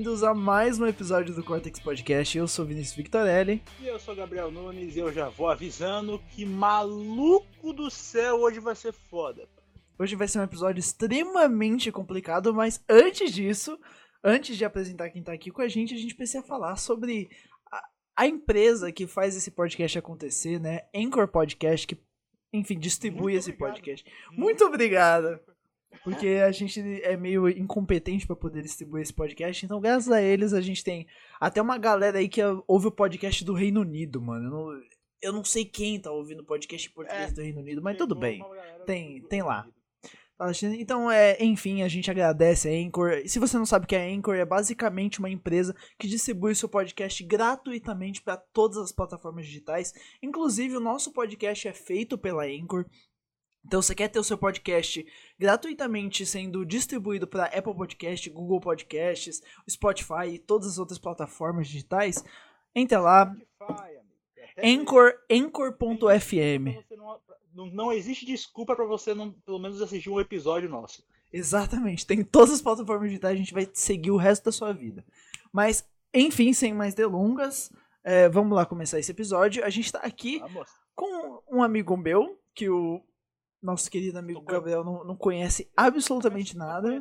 bem-vindos a mais um episódio do Cortex Podcast. Eu sou Vinícius Victorelli. E eu sou Gabriel Nunes e eu já vou avisando que maluco do céu hoje vai ser foda. Hoje vai ser um episódio extremamente complicado, mas antes disso, antes de apresentar quem tá aqui com a gente, a gente precisa falar sobre a, a empresa que faz esse podcast acontecer, né? Anchor Podcast, que, enfim, distribui Muito esse obrigado. podcast. Muito obrigado! Porque a gente é meio incompetente pra poder distribuir esse podcast, então graças a eles a gente tem até uma galera aí que ouve o podcast do Reino Unido, mano. Eu não, eu não sei quem tá ouvindo o podcast em português É, do Reino Unido, mas tudo bem. Tem- tem lá. Então, é, enfim, a gente agradece a Anchor. E Se você não sabe o que é Anchor, é basicamente uma empresa que distribui o seu podcast gratuitamente para todas as plataformas digitais. Inclusive, o nosso podcast é feito pela Anchor. Então, você quer ter o seu podcast gratuitamente sendo distribuído para Apple Podcast, Google Podcasts, Spotify e todas as outras plataformas digitais? Entre lá, Spotify, amigo. Até Anchor, Anchor.fm. Não, não, existe desculpa pra você não, pelo menos assistir um episódio nosso. Exatamente, tem todas as plataformas digitais, a gente vai seguir o resto da sua vida. Mas, enfim, sem mais delongas, é, vamos lá começar esse episódio. A gente tá aqui Vamos. com um amigo meu, que o nosso querido amigo Gabriel não, não conhece absolutamente nada,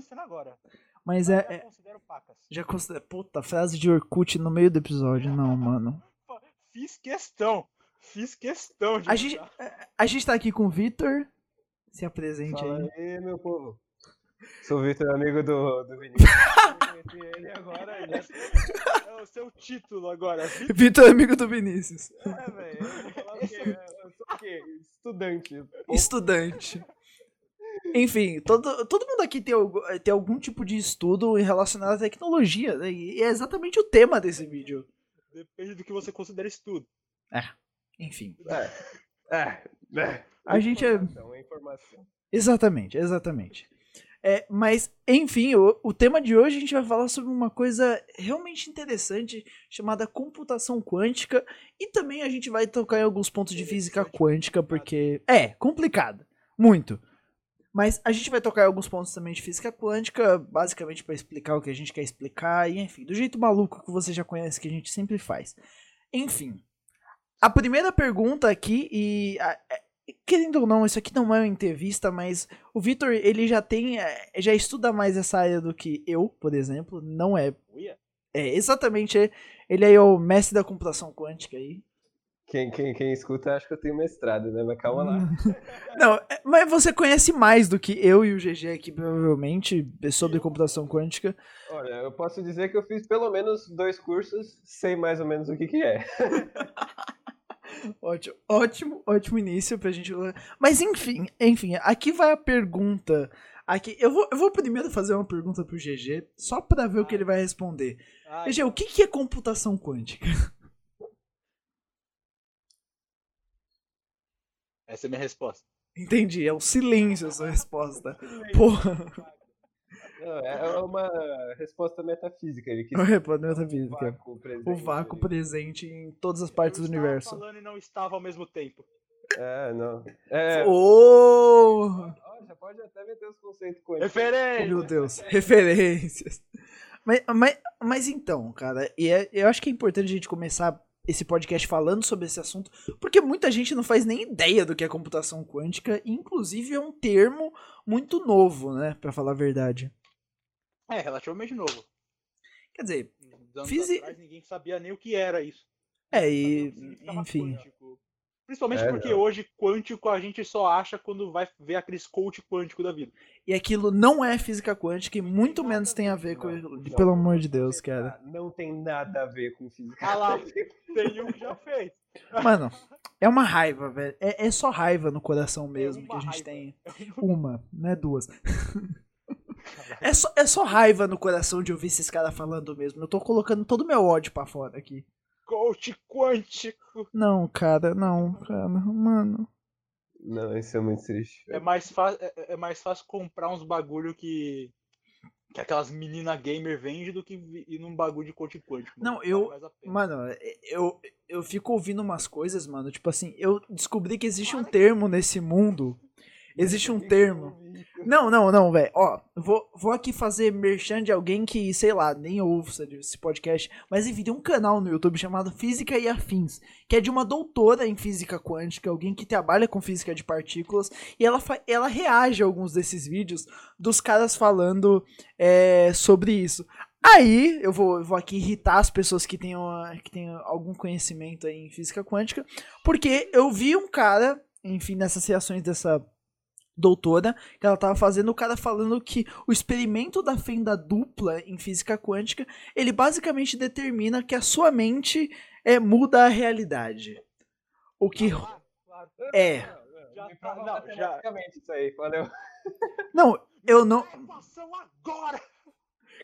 mas é, já é- considero pacas. já considera. Puta, frase de Orkut no meio do episódio, não, mano. Fiz questão. Fiz questão de A gente, botar. a gente tá aqui com o Vitor. Se apresente Fala aí. aí, meu povo. Sou o Vitor, amigo do, do Vinícius. Conheci ele agora. Ele É o seu título agora. Vitor Vitor, amigo do Vinícius. é, velho. Eu sou o quê? Estudante. Estudante. Enfim, todo, todo mundo aqui tem, tem algum tipo de estudo relacionado à tecnologia, né? E é exatamente o tema desse vídeo. Depende do que você considera estudo. Enfim. É, é. A gente é- Informação, é informação. Exatamente, exatamente. É, mas, enfim, o, o tema de hoje a gente vai falar sobre uma coisa realmente interessante chamada computação quântica. E também a gente vai tocar em alguns pontos de física quântica, porque. É, complicado. Muito. Mas a gente vai tocar em alguns pontos também de física quântica, basicamente para explicar o que a gente quer explicar, e enfim, do jeito maluco que você já conhece que a gente sempre faz. Enfim. A primeira pergunta aqui, e a- é- querendo ou não, isso aqui não é uma entrevista, mas o Vitor, ele já tem, é, já estuda mais essa área do que eu, por exemplo, não é, é exatamente, é- ele é o mestre da computação quântica aí. Quem, quem, quem escuta acha que eu tenho mestrado, né? Mas calma lá. Não, é- mas você conhece mais do que eu e o GG aqui, provavelmente, sobre computação quântica. Olha, eu posso dizer que eu fiz pelo menos dois cursos, sei mais ou menos o que que é. Ótimo, ótimo, ótimo início pra gente. Mas enfim, enfim, aqui vai a pergunta. Aqui, eu vou, eu vou primeiro fazer uma pergunta pro GG, só pra ver o que ele vai responder. Ai, GG, o que, que é computação quântica? Essa é a minha resposta. Entendi, é o silêncio a sua resposta. Porra, Não, é uma resposta metafísica. Ele quis não responde o metafísica. vácuo presente O vácuo presente em todas as partes eu do estava universo. falando e não estava ao mesmo tempo. É, não. É, Oh! já pode até meter os conceitos quânticos. Oh, Referência! meu Deus, referências. Mas, mas, mas então, cara, e é- eu acho que é importante a gente começar esse podcast falando sobre esse assunto, porque muita gente não faz nem ideia do que é computação quântica, e inclusive é um termo muito novo, né, Pra falar a verdade. É, relativamente novo. Quer dizer, Fisi- atrás ninguém sabia nem o que era isso. é, e, que enfim, quântico. Principalmente É, porque não. hoje quântico a gente só acha quando vai ver aqueles coach quântico da vida. e aquilo não é física quântica e muito menos tem a ver com, Não, não. pelo amor de Deus, cara. Não tem nada a ver com física. Ah lá, tem um que já fez. Mano, é uma raiva, velho, é, é só raiva no coração mesmo que uma a gente raiva. tem. Uma, não é duas. É só, é só raiva no coração de ouvir esses caras falando mesmo. Eu tô colocando todo o meu ódio pra fora aqui. Coach quântico. Não, cara, não, cara, mano. Não, isso é muito triste. É mais, fa- é, é mais fácil comprar uns bagulho que. Que aquelas menina gamer vende do que ir num bagulho de coach quântico. Não, Vale eu- pena. Mano, eu, eu fico ouvindo umas coisas, mano. Tipo assim, eu descobri que existe um termo nesse mundo. Existe um termo. Não, não, não, velho. Ó, vou, vou aqui fazer merchan de alguém que, sei lá, nem ouve esse podcast. Mas enfim, tem um canal no YouTube chamado Física e Afins, que é de uma doutora em física quântica, alguém que trabalha com física de partículas. E ela, ela reage a alguns desses vídeos dos caras falando é, sobre isso. Aí, eu vou, eu vou aqui irritar as pessoas que tenham, que tenham algum conhecimento em física quântica, porque eu vi um cara, enfim, nessas reações dessa doutora, que ela tava fazendo, o cara falando que o experimento da fenda dupla em física quântica, ele basicamente determina que a sua mente é, muda a realidade. O que claro. é. Já tá- não, já- isso aí. Não, eu não. Agora!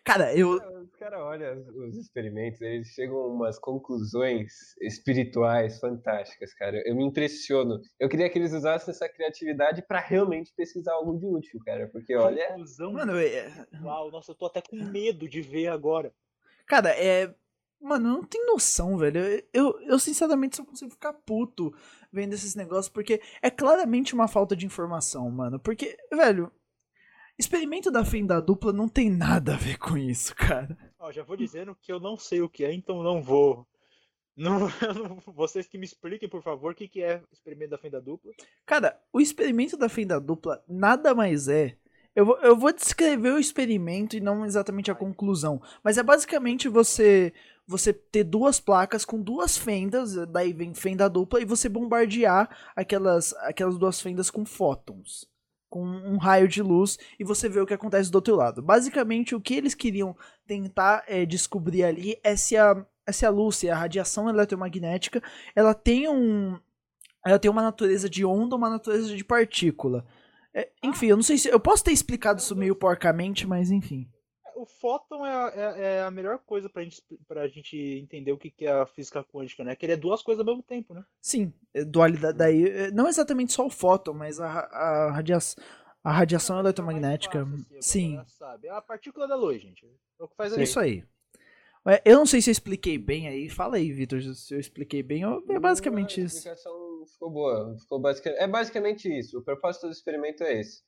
Cara, eu. Os caras olham os- os experimentos, eles chegam a umas conclusões espirituais fantásticas, cara. Eu me impressiono. Eu queria que eles usassem essa criatividade pra realmente pesquisar algo de útil, cara. Porque olha, Conclusão. Mano, é, Uau, nossa, eu tô até com medo de ver agora. Cara, é. Mano, não tem noção, velho. Eu, eu sinceramente só consigo ficar puto vendo esses negócios, porque é claramente uma falta de informação, mano. Porque, velho, experimento da fenda dupla não tem nada a ver com isso, cara. Ó, já vou dizendo que eu não sei o que é, então não vou. Não, não- vocês que me expliquem, por favor, o que, que é o experimento da fenda dupla. Cara, o experimento da fenda dupla nada mais é. Eu vou, eu vou descrever o experimento e não exatamente a conclusão. Mas é basicamente você você ter duas placas com duas fendas, daí vem fenda dupla, e você bombardear aquelas, aquelas duas fendas com fótons. Com um raio de luz, e você vê o que acontece do outro lado. Basicamente, o que eles queriam tentar é, descobrir ali é se a, é se a luz, se a radiação eletromagnética, ela tem um, ela tem uma natureza de onda, uma natureza de partícula. É, enfim, eu não sei se. Eu posso ter explicado isso meio porcamente, mas enfim. O fóton é, a- é- é a melhor coisa pra gente, pra gente entender o que, que é a física quântica, né? Que ele é duas coisas ao mesmo tempo, né? Sim, é, dualidade. Daí, é, não exatamente só o fóton, mas a, a, radia a radiação eletromagnética. Fácil, assim, a Sim, Sabe. É a partícula da luz, gente. É o que faz a isso aí. É, Eu não sei se eu expliquei bem aí. Fala aí, Vitor, se eu expliquei bem. É basicamente a isso. explicação ficou boa. Ficou basic... É basicamente isso. O propósito do experimento é esse.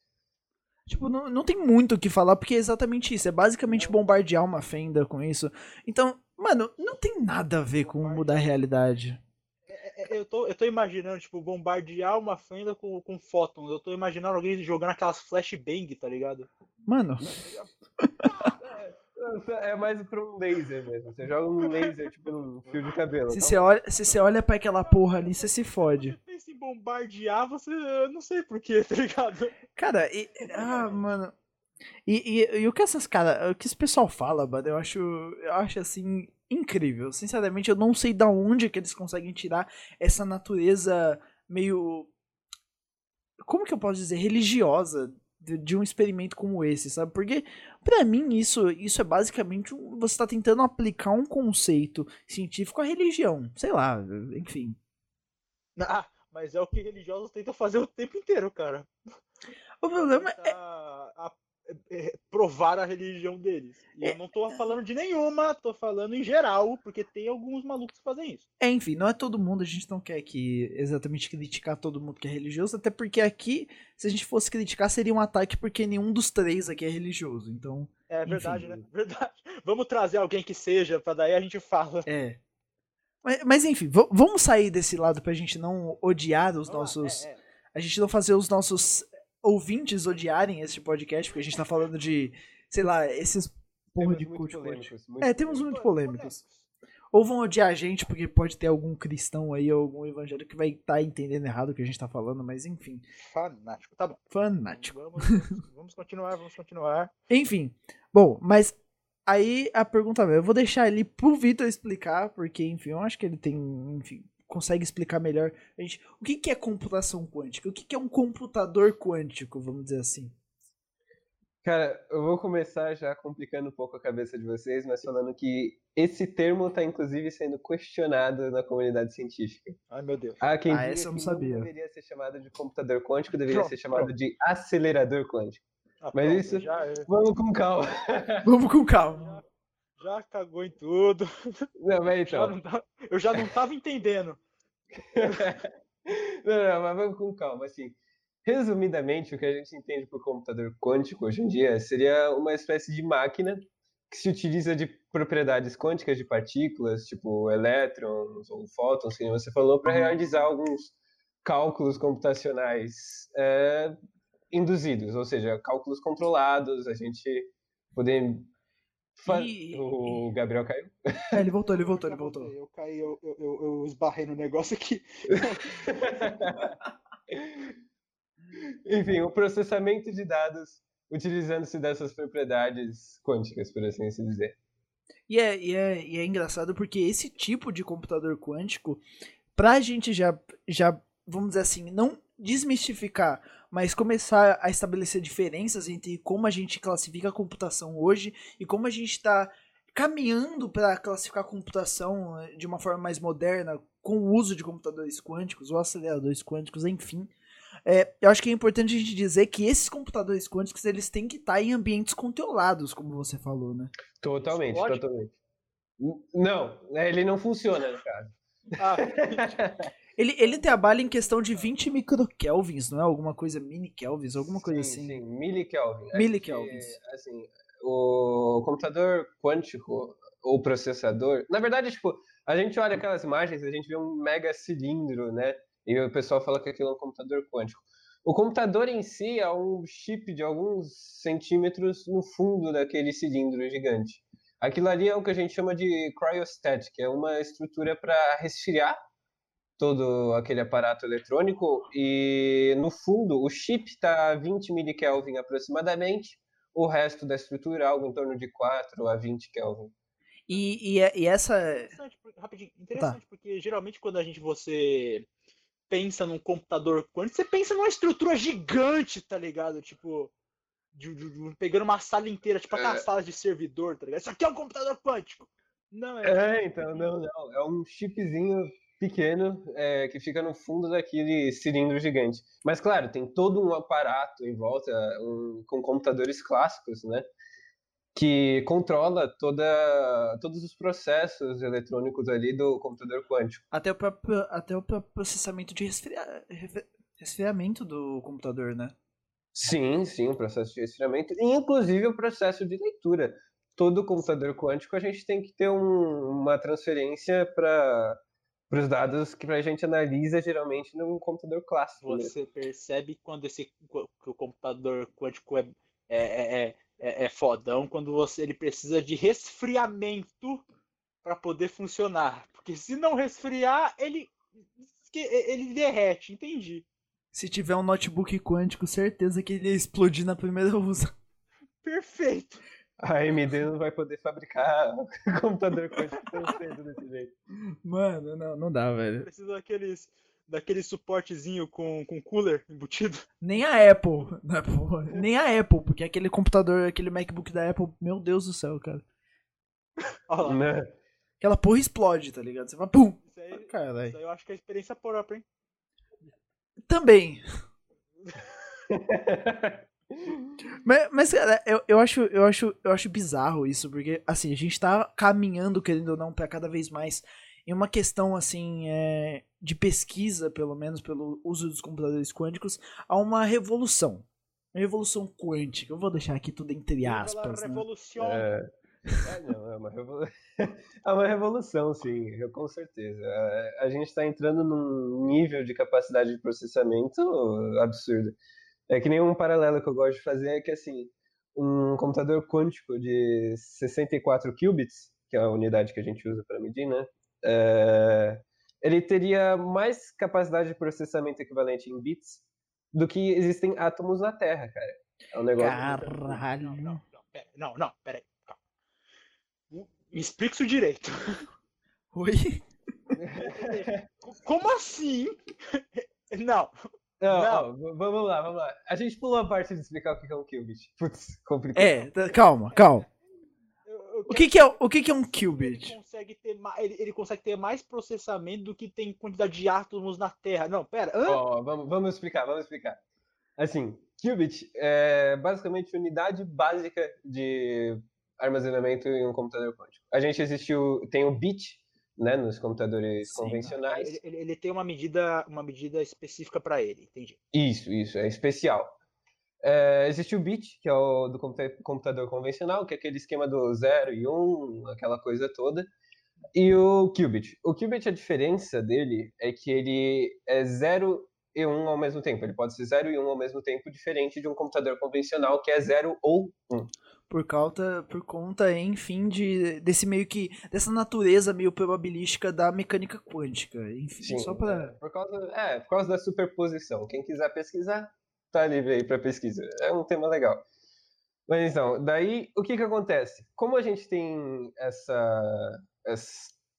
Tipo, não, não tem muito o que falar, porque é exatamente isso. É basicamente bombardear uma fenda com isso. Então, mano, não tem nada a ver com mudar a realidade. É, é, Eu tô, eu tô imaginando, tipo, bombardear uma fenda com, com fótons. Eu tô imaginando alguém jogando aquelas flashbang, tá ligado? Mano, É mais pra um laser mesmo. Você joga um laser, tipo, num fio de cabelo. se Então, você olha, se você olha pra aquela porra ali, você se fode. Você pensa em bombardear, você. Eu não sei porquê, tá ligado? Cara, e, ah, mano. E, e, e o que essas cara, o que esse pessoal fala, mano, eu acho, eu acho assim incrível. Sinceramente, eu não sei da onde que eles conseguem tirar essa natureza meio como que eu posso dizer religiosa de, um experimento como esse, sabe? Porque pra mim isso, isso é basicamente um, você tá tentando aplicar um conceito científico à religião, sei lá, enfim. Ah, mas é o que religiosos tentam fazer o tempo inteiro, cara. O problema é a- é, provar a religião deles. E É. eu não tô falando de nenhuma, tô falando em geral, porque tem alguns malucos que fazem isso. É, enfim, não é todo mundo, a gente não quer que exatamente criticar todo mundo que é religioso, até porque aqui, se a gente fosse criticar, seria um ataque porque nenhum dos três aqui é religioso. Então, É Enfim. verdade, né? Verdade. Vamos trazer alguém que seja, pra daí a gente fala. é. Mas, mas enfim, vamos sair desse lado pra gente não odiar os nossos. é, é. A gente não fazer os nossos ouvintes odiarem esse podcast, porque a gente tá falando de, sei lá, esses porra temos de cult É, temos muito polêmicos. Ou vão odiar a gente, porque pode ter algum cristão aí, ou algum evangélico que vai estar entendendo errado o que a gente tá falando, mas enfim, Fanático. Tá bom. fanático. Vamos, vamos continuar, vamos continuar. Enfim, bom, mas aí a pergunta é, eu vou deixar ali pro Vitor explicar, porque, enfim, eu acho que ele tem, enfim, consegue explicar melhor. A gente, o que, que é computação quântica? O que, que é um computador quântico, vamos dizer assim? Cara, eu vou começar já complicando um pouco a cabeça de vocês, mas falando que esse termo está inclusive sendo questionado na comunidade científica. Ai, meu Deus. Há quem Ah, essa eu não que sabia. deveria ser chamado de computador quântico, deveria Pronto, ser chamado pronto. de acelerador quântico. Ah, Mas pronto, isso- Já, Vamos com calma. Vamos com calma. já cagou em tudo. Não, mas então. não eu já não tava entendendo. não, não, mas vamos com calma, assim. resumidamente, o que a gente entende por computador quântico hoje em dia seria uma espécie de máquina que se utiliza de propriedades quânticas de partículas, tipo elétrons ou fótons, que você falou, para realizar alguns cálculos computacionais é, induzidos, ou seja, cálculos controlados, a gente poder e... O Gabriel caiu? É, ele voltou, ele voltou, ele voltou. Eu caí, eu, eu, eu esbarrei no negócio aqui. Enfim, o processamento de dados utilizando-se dessas propriedades quânticas, por assim se dizer. E é, e, é, e é engraçado porque esse tipo de computador quântico, pra gente já, já, vamos dizer assim, não desmistificar, mas começar a estabelecer diferenças entre como a gente classifica a computação hoje e como a gente está caminhando para classificar a computação eh, de uma forma mais moderna, com o uso de computadores quânticos ou aceleradores quânticos, enfim. É, eu acho que é importante a gente dizer que esses computadores quânticos eles têm que estar tá em ambientes controlados, como você falou, né? Totalmente, totalmente. Não, né, ele não funciona, no caso. Ah, ele, ele trabalha em questão de 20 microkelvins, não é? Alguma coisa mini kelvins, alguma coisa sim, assim. Sim, milikelvin. Milikelvins. Assim, o computador quântico, ou processador, na verdade, tipo, a gente olha aquelas imagens, a gente vê um mega cilindro, né? E o pessoal fala que aquilo é um computador quântico. O computador em si é um chip de alguns centímetros no fundo daquele cilindro gigante. Aquilo ali é o que a gente chama de cryostat, que é uma estrutura para resfriar todo aquele aparato eletrônico e no fundo o chip está a 20 milikelvin aproximadamente, o resto da estrutura é algo em torno de 4 a 20 Kelvin. E, e, e essa. Interessante, rapidinho, interessante tá. porque geralmente quando a gente você pensa num computador quântico, você pensa numa estrutura gigante, tá ligado? Tipo, de, de, de, pegando uma sala inteira, tipo aquelas é. salas de servidor, tá ligado? Isso aqui é um computador quântico. Não, é. É, então, não, não. É um chipzinho pequeno é, que fica no fundo daquele cilindro gigante. Mas, claro, tem todo um aparato em volta um, com computadores clássicos, né? que controla toda, todos os processos eletrônicos ali do computador quântico. Até o próprio, até o próprio processamento de resfria, resfriamento do computador, né? Sim, sim, o processo de resfriamento, e inclusive o processo de leitura. Todo computador quântico a gente tem que ter um, uma transferência para os dados que a gente analisa geralmente num computador clássico. Você mesmo. percebe quando esse que o computador quântico é, é, é é, é fodão quando você ele precisa de resfriamento para poder funcionar. Porque se não resfriar, ele ele derrete, entendi. Se tiver um notebook quântico, certeza que ele ia explodir na primeira usa. Perfeito. A AMD não vai poder fabricar computador quântico tão cedo desse jeito. Mano, não, não dá, velho. Precisa daqueles daquele suportezinho com, com cooler embutido. Nem a Apple, né, porra, nem a Apple, porque aquele computador, aquele MacBook da Apple, meu Deus do céu, cara. Olha lá. Né? Aquela porra explode, tá ligado? Você vai, pum! Isso aí, Caralho. isso aí eu acho que é experiência própria, hein? Também. mas, mas, cara, eu, eu, acho, eu, acho, eu acho bizarro isso, porque, assim, a gente tá caminhando, querendo ou não, para cada vez mais em uma questão assim é, de pesquisa, pelo menos pelo uso dos computadores quânticos, há uma revolução. Uma revolução quântica. Eu vou deixar aqui tudo entre aspas. Né? Revolução. É... É, não, é uma, revolu... é uma revolução, sim, com certeza. É, a gente está entrando num nível de capacidade de processamento absurdo. É que nem um paralelo que eu gosto de fazer é que, assim, um computador quântico de 64 qubits, que é a unidade que a gente usa para medir, né? É, ele teria mais capacidade de processamento equivalente em bits do que existem átomos na Terra, cara. É um negócio. Caralho. Não, não, não, pera, não, não, pera aí. Calma. Me explica isso direito. Oi? Como assim? Não. Não, não. vamos lá, vamos lá. A gente pulou a parte de explicar o que é um qubit. Putz, complicado. É, calma, calma. O que, que, é, o que, que é um qubit? Ele consegue, ter, ele, ele consegue ter mais processamento do que tem quantidade de átomos na Terra. Não, pera. Oh, vamos, vamos explicar, vamos explicar. Assim, qubit é basicamente unidade básica de armazenamento em um computador quântico. A gente existiu, tem o bit, né, nos computadores Sim. convencionais. Ele, ele- tem uma medida, uma medida específica para ele, entendi. Isso, isso, é especial. É, existe o bit, que é o do computa- computador convencional, que é aquele esquema do 0 e 1, um, aquela coisa toda. E o qubit. O qubit, a diferença dele é que ele é 0 e 1 um ao mesmo tempo. Ele pode ser 0 e 1 um ao mesmo tempo, diferente de um computador convencional, que é 0 ou 1. Um. Por conta, por conta, enfim, de, desse meio que. dessa natureza meio probabilística da mecânica quântica. Enfim, Sim, só pra. Por causa, é, por causa da superposição. Quem quiser pesquisar, tá livre aí para pesquisa. É um tema legal. Mas então, daí o que que acontece? Como a gente tem essa, essa,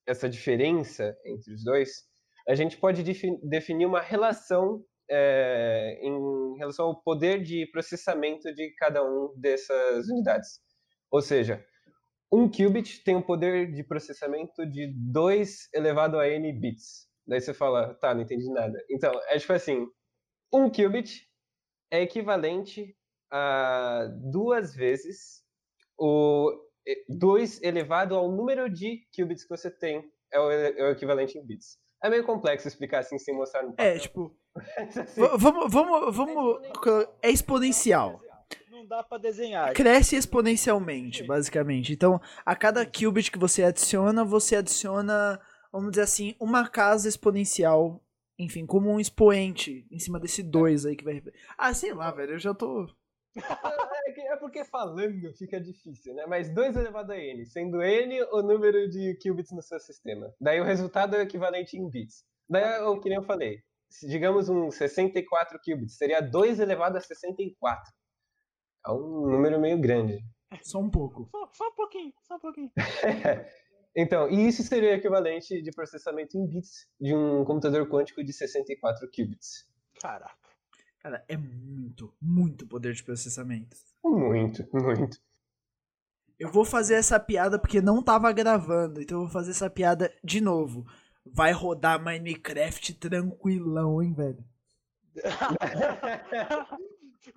essa diferença entre os dois, a gente pode defi- definir uma relação é, em relação ao poder de processamento de cada um dessas unidades. Ou seja, um qubit tem um poder de processamento de 2 elevado a n bits. Daí você fala, tá, não entendi nada. Então, é tipo assim, um qubit é equivalente a duas vezes o 2 elevado ao número de qubits que você tem, é o, é o equivalente em bits. É meio complexo explicar assim sem mostrar no papel. É, tipo. Assim, Vamos. Vamos. vamos é exponencial. Não dá para desenhar. Cresce exponencialmente, basicamente. Então, a cada qubit que você adiciona, você adiciona, vamos dizer assim, uma casa exponencial. Enfim, como um expoente em cima desse 2 aí que vai. Ah, sei lá, velho. Eu já tô. É, é porque falando fica difícil, né? Mas 2 elevado a n, sendo n o número de qubits no seu sistema. Daí o resultado é o equivalente em bits. Daí, é o que nem eu falei, digamos um 64 qubits, seria 2 elevado a 64. É um número meio grande. Só um pouco. Só, só um pouquinho, só um pouquinho. Então, e isso seria o equivalente de processamento em bits de um computador quântico de 64 qubits. Caraca. Cara, é muito, muito poder de processamento. Muito, muito. Eu vou fazer essa piada porque não tava gravando, então eu vou fazer essa piada de novo. Vai rodar Minecraft tranquilão, hein, velho?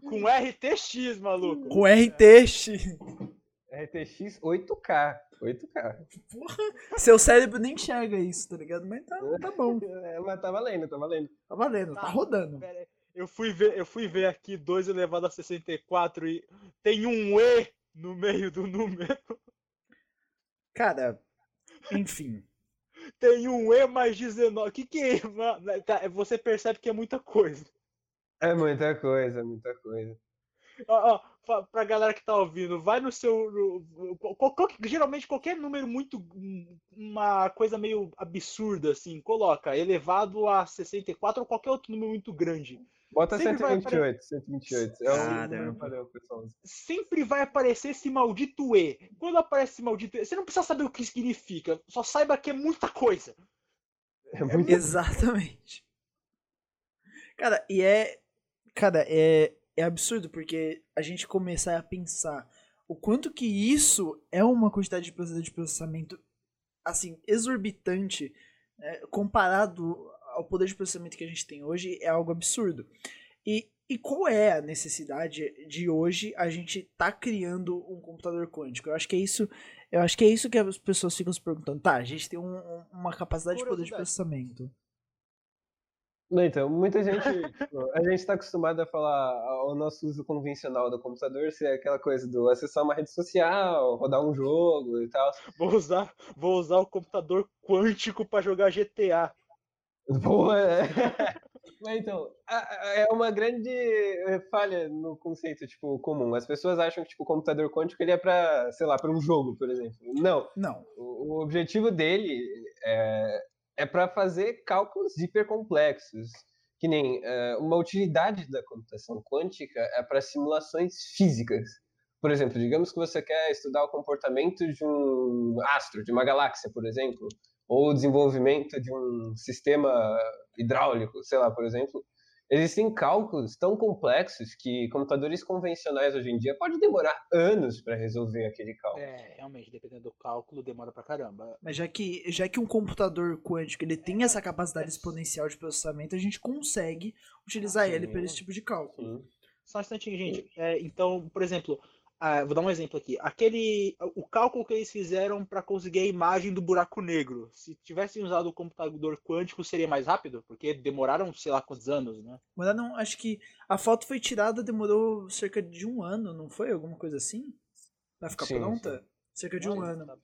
Com RTX, maluco. Com RTX. RTX 8K. 8K. Seu cérebro nem enxerga isso, tá ligado? Mas tá, tá bom. É, mas tá valendo, tá valendo. Tá valendo, tá rodando. Pera aí, Eu fui ver, eu fui ver aqui 2 elevado a 64 e tem um E no meio do número. Cara, enfim. Tem um E mais 19. O que que é? Tá, Você percebe que é muita coisa. É muita coisa, muita coisa. Ó, ó, pra galera que tá ouvindo, vai no seu. no- qual- qual- geralmente qualquer número muito. um- Uma coisa meio absurda, assim, coloca elevado a 64 ou qualquer outro número muito grande. Bota Sempre vai 128, 128. É o número pessoal. Sempre vai aparecer esse maldito E. Quando aparece esse maldito E, você não precisa saber o que significa, só saiba que é muita coisa. É muito Exatamente. Cara, e é. Cara, é, é absurdo porque a gente começar a pensar o quanto que isso é uma quantidade de processamento, de processamento assim, exorbitante né, comparado ao poder de processamento que a gente tem hoje, é algo absurdo. E, e qual é a necessidade de hoje a gente tá criando um computador quântico? Eu acho que é isso, eu acho que é isso que as pessoas ficam se perguntando. Tá, a gente tem um- um- uma capacidade de poder de processamento. Não, então, muita gente. tipo, a gente tá acostumado a falar o nosso uso convencional do computador ser aquela coisa do acessar uma rede social, rodar um jogo e tal. Vou usar, vou usar o computador quântico pra jogar GTA. Boa! é. Então, é uma grande eh, falha no conceito, tipo, comum. As pessoas acham que, tipo, o computador quântico ele é pra, sei lá, pra um jogo, por exemplo. Não. Não. O, o objetivo dele é, é para fazer cálculos hipercomplexos. Que nem eh, uma utilidade da computação quântica é para simulações físicas. Por exemplo, digamos que você quer estudar o comportamento de um astro, de uma galáxia, por exemplo, ou o desenvolvimento de um sistema hidráulico, sei lá, por exemplo. Existem cálculos tão complexos que computadores convencionais hoje em dia podem demorar anos para resolver aquele cálculo. É, realmente, dependendo do cálculo, demora pra caramba. Mas já que, já que um computador quântico ele tem essa capacidade exponencial de processamento, a gente consegue utilizar ele para esse tipo de cálculo. Sim. Só um instantinho, gente. É, então, por exemplo, ah, vou dar um exemplo aqui. Aquele, o cálculo que eles fizeram para conseguir a imagem do buraco negro, se tivessem usado o computador quântico, seria mais rápido? Porque demoraram, sei lá quantos anos, né? Demoraram, acho que a foto foi tirada, demorou cerca de um ano, não foi? Alguma coisa assim? Pra ficar Sim, pronta? sim. Cerca de um Olha, ano. tá-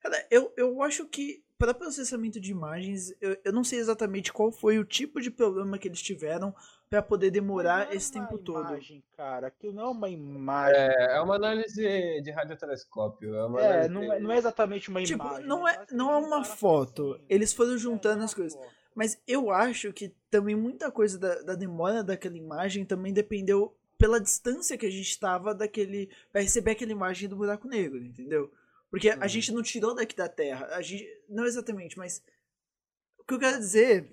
Cara, eu, eu acho que para processamento de imagens, eu, eu não sei exatamente qual foi o tipo de problema que eles tiveram para poder demorar Não é esse tempo todo. imagem, cara. Aquilo não é uma imagem. É, é uma análise de radiotelescópio. É, uma É, não é, não é exatamente uma Tipo, imagem. não é, não é uma um foto. parafusinho. Eles foram É, juntando é as coisas. foto. Mas eu acho que também muita coisa da, da demora daquela imagem também dependeu pela distância que a gente estava daquele. pra receber aquela imagem do buraco negro, entendeu? Porque a Uhum. gente não tirou daqui da Terra. A gente, não exatamente, mas. O que eu quero dizer.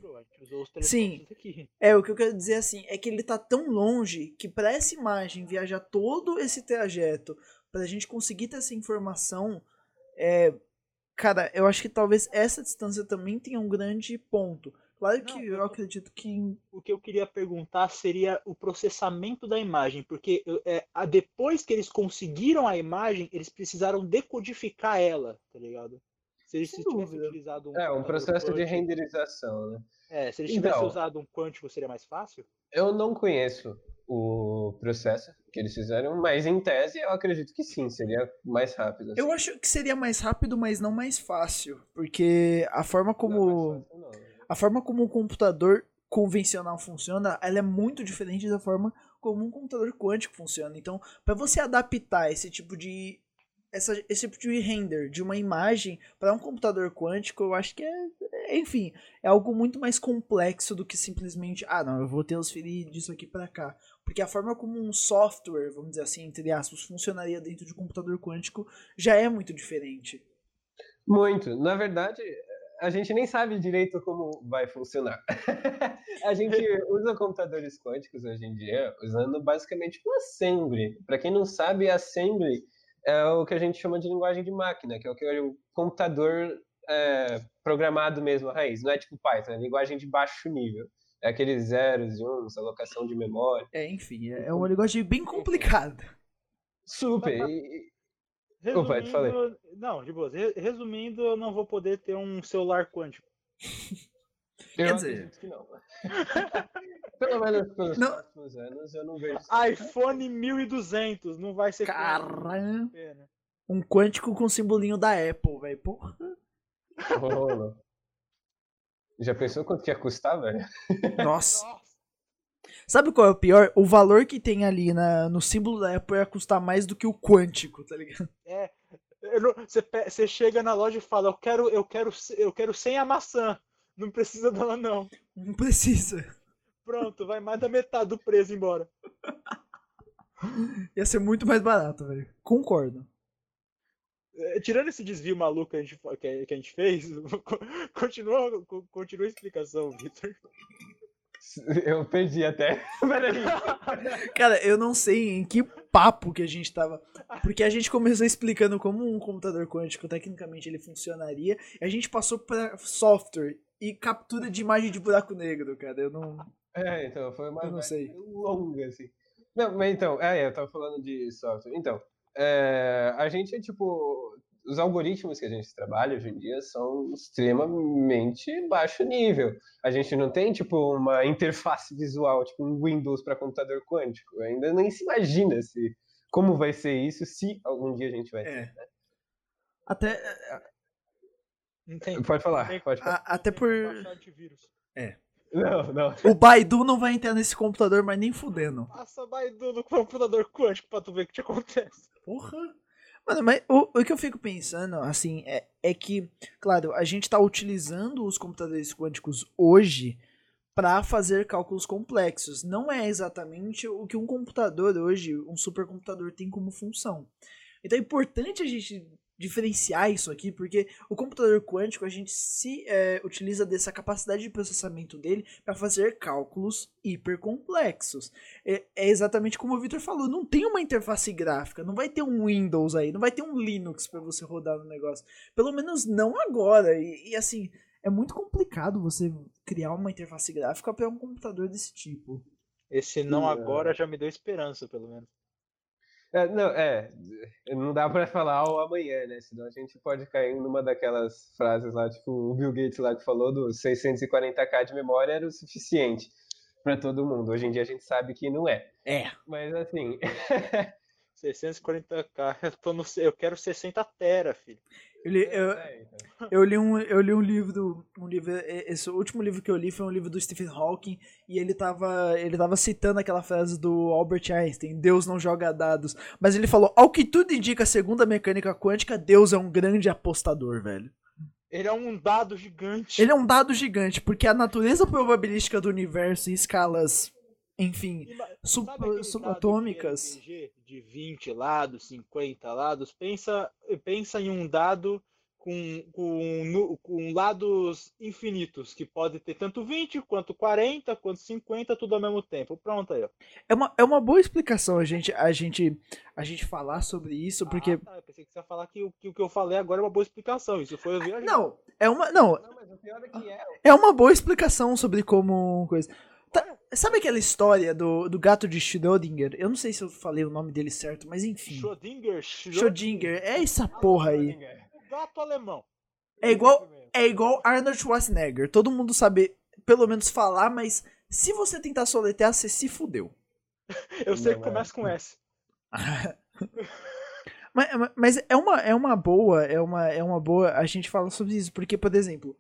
Sim. É, o que eu quero dizer assim, é que ele tá tão longe que pra essa imagem viajar todo esse trajeto, pra gente conseguir ter essa informação, é, cara, eu acho que talvez essa distância também tenha um grande ponto. Claro que Não, eu eu- acredito que O que eu queria perguntar seria o processamento da imagem, porque é, depois que eles conseguiram a imagem, eles precisaram decodificar ela, tá ligado? Se eles Sem tivessem dúvida. utilizado um É, um processo de quântico- renderização, né? É, se eles tivessem Então. usado um quântico, seria mais fácil? Eu não conheço o processo que eles fizeram, mas em tese eu acredito que sim, seria mais rápido. eu assim. acho que seria mais rápido, mas não mais fácil, porque a forma Não é como mais fácil, não, né? a forma como um computador convencional funciona, ela é muito diferente da forma como um computador quântico funciona. Então, para você adaptar esse tipo de essa, esse tipo de render de uma imagem para um computador quântico, eu acho que é, é, enfim, é algo muito mais complexo do que simplesmente, ah, não, eu vou transferir disso aqui para cá. Porque a forma como um software, vamos dizer assim, entre aspas, funcionaria dentro de um computador quântico já é muito diferente. Muito. Na verdade, a gente nem sabe direito como vai funcionar. a gente usa computadores quânticos hoje em dia usando basicamente o Assembly. Para quem não sabe, Assembly é o que a gente chama de linguagem de máquina, que é o que o computador é, programado mesmo a raiz. Não é tipo Python, é linguagem de baixo nível. É aqueles zeros e uns, alocação de memória. É, enfim, é, é um negócio bem complicado. Super. E- Opa, Resumindo, fala aí. não, de boa. Re- Resumindo, eu não vou poder ter um celular quântico. Eu Quer dizer- acredito que não. Pelo menos pelos Não. próximos anos, eu não vejo. iPhone 1200, não vai ser Caramba. pena. Um quântico com simbolinho da Apple, velho. Porra. Rola. Já pensou quanto que ia custar, velho? Nossa. Nossa, Sabe qual é o pior? O valor que tem ali na, no símbolo da Apple ia custar mais do que o quântico, tá ligado? pe- você chega na loja e fala, eu quero, eu quero, eu quero sem a maçã. Não precisa dela, não. Não precisa. Pronto, vai mais da metade do preço embora. Ia ser muito mais barato, velho. Concordo. É, Tirando esse desvio maluco que a gente, que a- que a gente fez, co- continua, co- continua a explicação, Victor. Eu perdi até. Cara, eu não sei em que papo que a gente tava. Porque a gente começou explicando como um computador quântico, tecnicamente, ele funcionaria. E a gente passou pra software e captura de imagem de buraco negro, cara. Eu não. É, então, foi uma Eu não sei. longa, assim. Não, mas então, é, eu tava falando de software. Então, é, a gente, tipo, os algoritmos que a gente trabalha hoje em dia são extremamente baixo nível. A gente não tem, tipo, uma interface visual, tipo um Windows para computador quântico. Ainda nem se imagina se, como vai ser isso, se algum dia a gente vai ter. É. Até, Tem. Pode falar, pode falar. a- até por. antivírus. Não, não. O Baidu não vai entrar nesse computador, mas nem fudendo. Passa Baidu no computador quântico pra tu ver o que te acontece. Porra. Mano, mas o, o que eu fico pensando, assim, é, é que, claro, a gente tá utilizando os computadores quânticos hoje para fazer cálculos complexos. Não é exatamente o que um computador hoje, um supercomputador, tem como função. Então é importante a gente diferenciar isso aqui, porque o computador quântico a gente se é, utiliza dessa capacidade de processamento dele para fazer cálculos hipercomplexos. É, é exatamente como o Victor falou, não tem uma interface gráfica, não vai ter um Windows aí, não vai ter um Linux para você rodar no negócio. Pelo menos não agora. E, e, assim, é muito complicado você criar uma interface gráfica para um computador desse tipo. Esse não é. agora já me deu esperança, pelo menos. É, não, é, não dá pra falar o amanhã, né? Senão a gente pode cair numa daquelas frases lá, tipo o Bill Gates lá que falou do 640k de memória era o suficiente para todo mundo. Hoje em dia a gente sabe que não é. É. Mas assim. 640k, eu, tô no, eu quero 60 tera, filho. Eu li, eu, eu li um, eu li um livro, um livro, esse último livro que eu li foi um livro do Stephen Hawking e ele tava, ele tava citando aquela frase do Albert Einstein, Deus não joga dados, mas ele falou, ao que tudo indica segundo a mecânica quântica, Deus é um grande apostador, velho. Ele é um dado gigante. Ele é um dado gigante, porque a natureza probabilística do universo em escalas, enfim, sub- subatômicas. de de 20 lados, 50 lados? Pensa, pensa em um dado com, com, com lados infinitos, que pode ter tanto 20, quanto 40, quanto 50, tudo ao mesmo tempo. Pronto aí, ó. É uma, é uma boa explicação a gente, a gente, a gente falar sobre isso, porque Ah, tá, eu pensei que você ia falar que, o- que que eu falei agora é uma boa explicação. Isso foi viajando. não, é uma, não, Não, mas o pior é que é. É uma boa explicação sobre como coisa. Tá, sabe aquela história do, do gato de Schrödinger? Eu não sei se eu falei o nome dele certo, mas enfim. Schrödinger, Schrödinger, é essa porra aí. o gato alemão. É igual, é igual Arnold Schwarzenegger. Todo mundo sabe pelo menos falar, mas se você tentar soletrar, você se fudeu. Eu sei que Não é. começa com S. Mas, mas é uma, é uma boa, é uma, é uma boa a gente fala sobre isso, porque, por exemplo,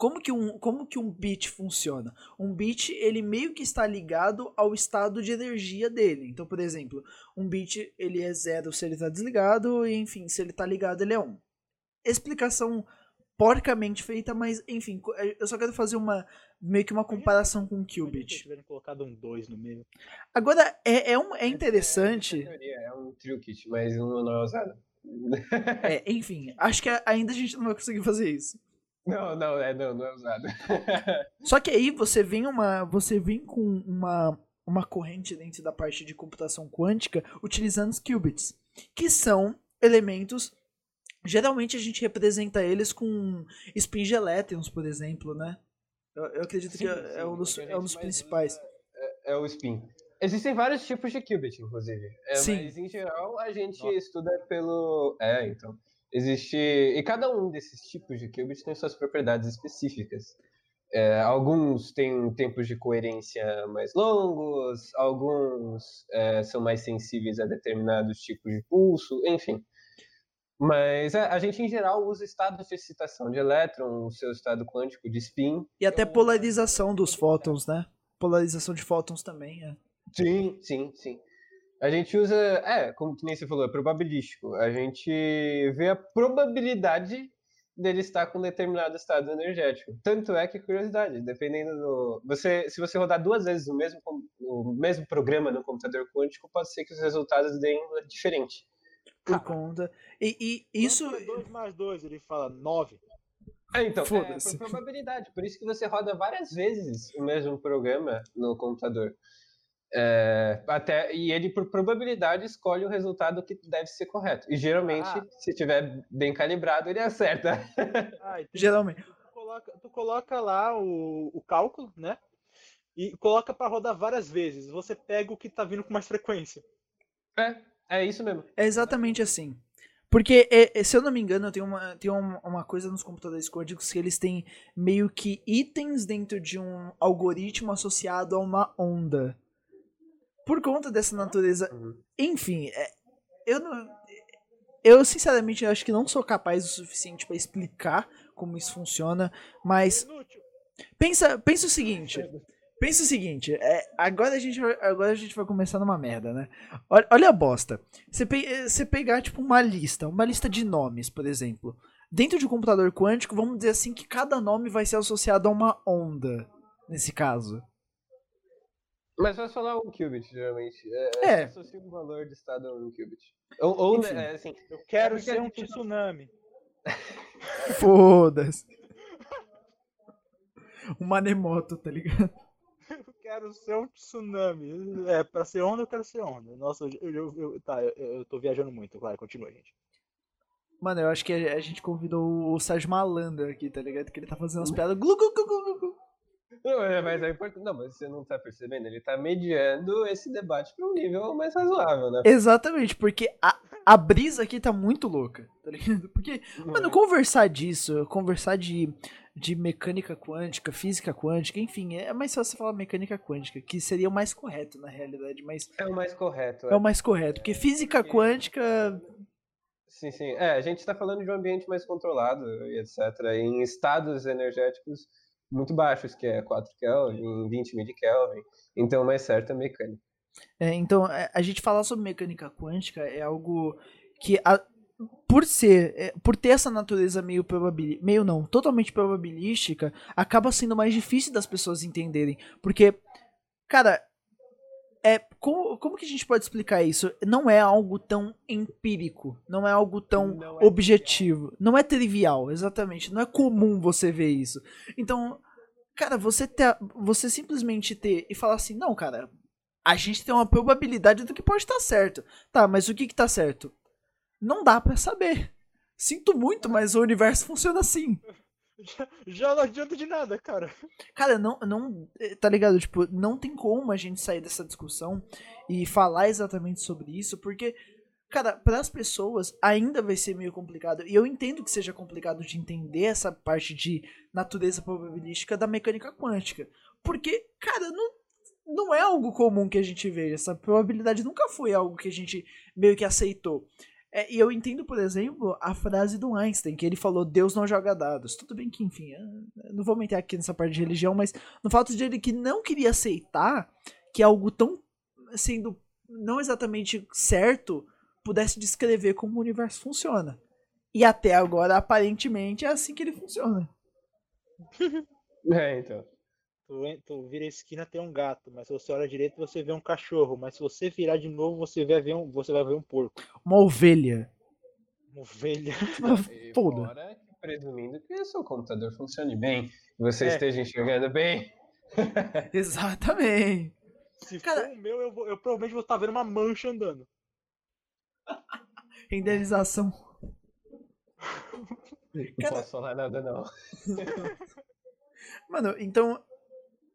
como que, um, como que um bit funciona? Um bit, ele meio que está ligado ao estado de energia dele. Então, por exemplo, um bit, ele é zero se ele está desligado, e enfim, se ele está ligado, ele é um. Explicação porcamente feita, mas enfim, co- eu só quero fazer uma meio que uma comparação com o qubit. tiverem colocado um 2 no meio. Agora, é, é, um, é interessante... Teoria, É um trilkit, mas não, não é usado. É, enfim, acho que ainda a gente não vai conseguir fazer isso. Não, não, é, não, não é usado. Só que aí você vem uma, você vem com uma, uma corrente dentro da parte de computação quântica utilizando os qubits, que são elementos geralmente a gente representa eles com spin de elétrons, por exemplo, né? Eu, eu acredito que é, é um dos, é um dos principais. É, é o spin. Existem vários tipos de qubit, inclusive. É, Sim. Mas em geral a gente Nossa. estuda pelo. É, então. Existe. E cada um desses tipos de qubit tem suas propriedades específicas. É, alguns têm tempos de coerência mais longos, alguns é, são mais sensíveis a determinados tipos de pulso, enfim. Mas a, a gente, em geral, usa estados de excitação de elétron, o seu estado quântico de spin, E até polarização dos fótons, né? Polarização de fótons também, é. Sim, sim, sim. A gente usa, é, como que nem você falou, é probabilístico. A gente vê a probabilidade dele estar com determinado estado energético. Tanto é que, curiosidade, dependendo do... Você, se você rodar duas vezes o mesmo, o mesmo programa no computador quântico, pode ser que os resultados deem diferente. Por conta. E, e isso. 2 mais 2, ele fala 9. É, então, é, por probabilidade. Por isso que você roda várias vezes o mesmo programa no computador. É, até, e ele, por probabilidade, escolhe o resultado que deve ser correto. E geralmente, Ah. se tiver bem calibrado, ele acerta. Ah. Geralmente. Tu coloca, tu coloca lá o, o cálculo, né? E coloca pra rodar várias vezes. Você pega o que tá vindo com mais frequência. É, é isso mesmo. É exatamente assim. Porque, é, é, se eu não me engano, tem, uma, tem uma, uma coisa nos computadores quânticos que eles têm meio que itens dentro de um algoritmo associado a uma onda. Por conta dessa natureza. Uhum. Enfim, é, eu não. Eu, sinceramente, acho que não sou capaz o suficiente pra explicar como isso funciona, mas Inútil. Pensa, pensa o seguinte. Pensa o seguinte, é, agora, a gente vai, agora a gente vai começar numa merda, né? Olha, olha a bosta. Você, pe- você pegar, tipo, uma lista, uma lista de nomes, por exemplo. Dentro de um computador quântico, vamos dizer assim que cada nome vai ser associado a uma onda, nesse caso. Mas vai falar um qubit, geralmente. É, É. Associa um valor de estado a um qubit. Ou, ou né, assim, Eu quero porque ser um tsunami. Foda-se. Um maremoto, tá ligado? Eu quero ser um tsunami. É, pra ser onda, eu quero ser onda. Nossa, eu, eu, eu- tá, eu, eu tô viajando muito, claro, continua, gente. Mano, eu acho que a, a gente convidou o Sérgio Malandro aqui, tá ligado? Que ele tá fazendo umas piadas. Glu, glu, glu, glu, glu. Não, é, mas é importante. Não, mas você não tá percebendo? Ele tá mediando esse debate para um nível mais razoável, né? Exatamente, porque a, a brisa aqui tá muito louca, tá ligado? Porque, mano, conversar disso, conversar de, de mecânica quântica, física quântica, enfim, é mais fácil falar mecânica quântica, que seria o mais correto na realidade, mas. É o mais correto. É, é o mais correto, porque física quântica. Sim, sim. É, a gente tá falando de um ambiente mais controlado e etc. Em estados energéticos muito baixos, que é 4 Kelvin, 20 mil Kelvin. Então, mais certo é mecânica. É, então, é, a gente falar sobre mecânica quântica é algo que, a, por ser, é, por ter essa natureza meio probabilística, meio não, totalmente probabilística, acaba sendo mais difícil das pessoas entenderem. Porque, cara, é, como, como que a gente pode explicar isso? Não é algo tão empírico, não é algo tão não é objetivo, trivial. não é trivial, exatamente, não é comum você ver isso. Então, cara, você ter, você simplesmente ter e falar assim, não, cara, a gente tem uma probabilidade do que pode estar certo. Tá, mas o que que tá certo? Não dá para saber. Sinto muito, mas o universo funciona assim. Já, não adianta de nada, cara. Cara, não, não. Eh, tá ligado? Tipo, não tem como a gente sair dessa discussão e falar exatamente sobre isso, porque, cara, para as pessoas ainda vai ser meio complicado. E eu entendo que seja complicado de entender essa parte de natureza probabilística da mecânica quântica. Porque, cara, não, não é algo comum que a gente veja. Essa probabilidade nunca foi algo que a gente meio que aceitou. É, e eu entendo, por exemplo, a frase do Einstein, que ele falou: Deus não joga dados. Tudo bem que, enfim, não vou meter aqui nessa parte de religião, mas no fato de ele que não queria aceitar que algo tão sendo não exatamente certo pudesse descrever como o universo funciona. E até agora, aparentemente, é assim que ele funciona. é, então. Tu, tu vira a esquina tem um gato, mas se você olha direito você vê um cachorro, mas se você virar de novo você vai ver um, você vai ver um porco. Uma ovelha. Uma ovelha. Foda. Fora, presumindo que o seu computador funcione bem, e você é. esteja enxergando bem. Exatamente. Se Cara... for o meu, eu, vou, eu provavelmente vou estar vendo uma mancha andando. Renderização. Não Cara... posso falar nada, não. Mano, então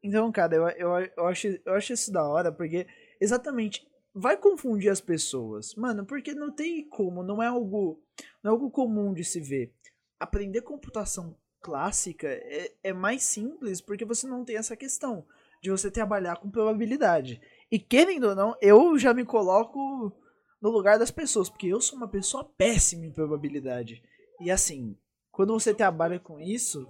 então, cara, eu, eu, eu, acho, eu acho isso da hora, porque exatamente vai confundir as pessoas. Mano, porque não tem como, não é algo, não é algo comum de se ver. Aprender computação clássica é, é mais simples porque você não tem essa questão de você trabalhar com probabilidade. E querendo ou não, eu já me coloco no lugar das pessoas, porque eu sou uma pessoa péssima em probabilidade. E assim, quando você trabalha com isso,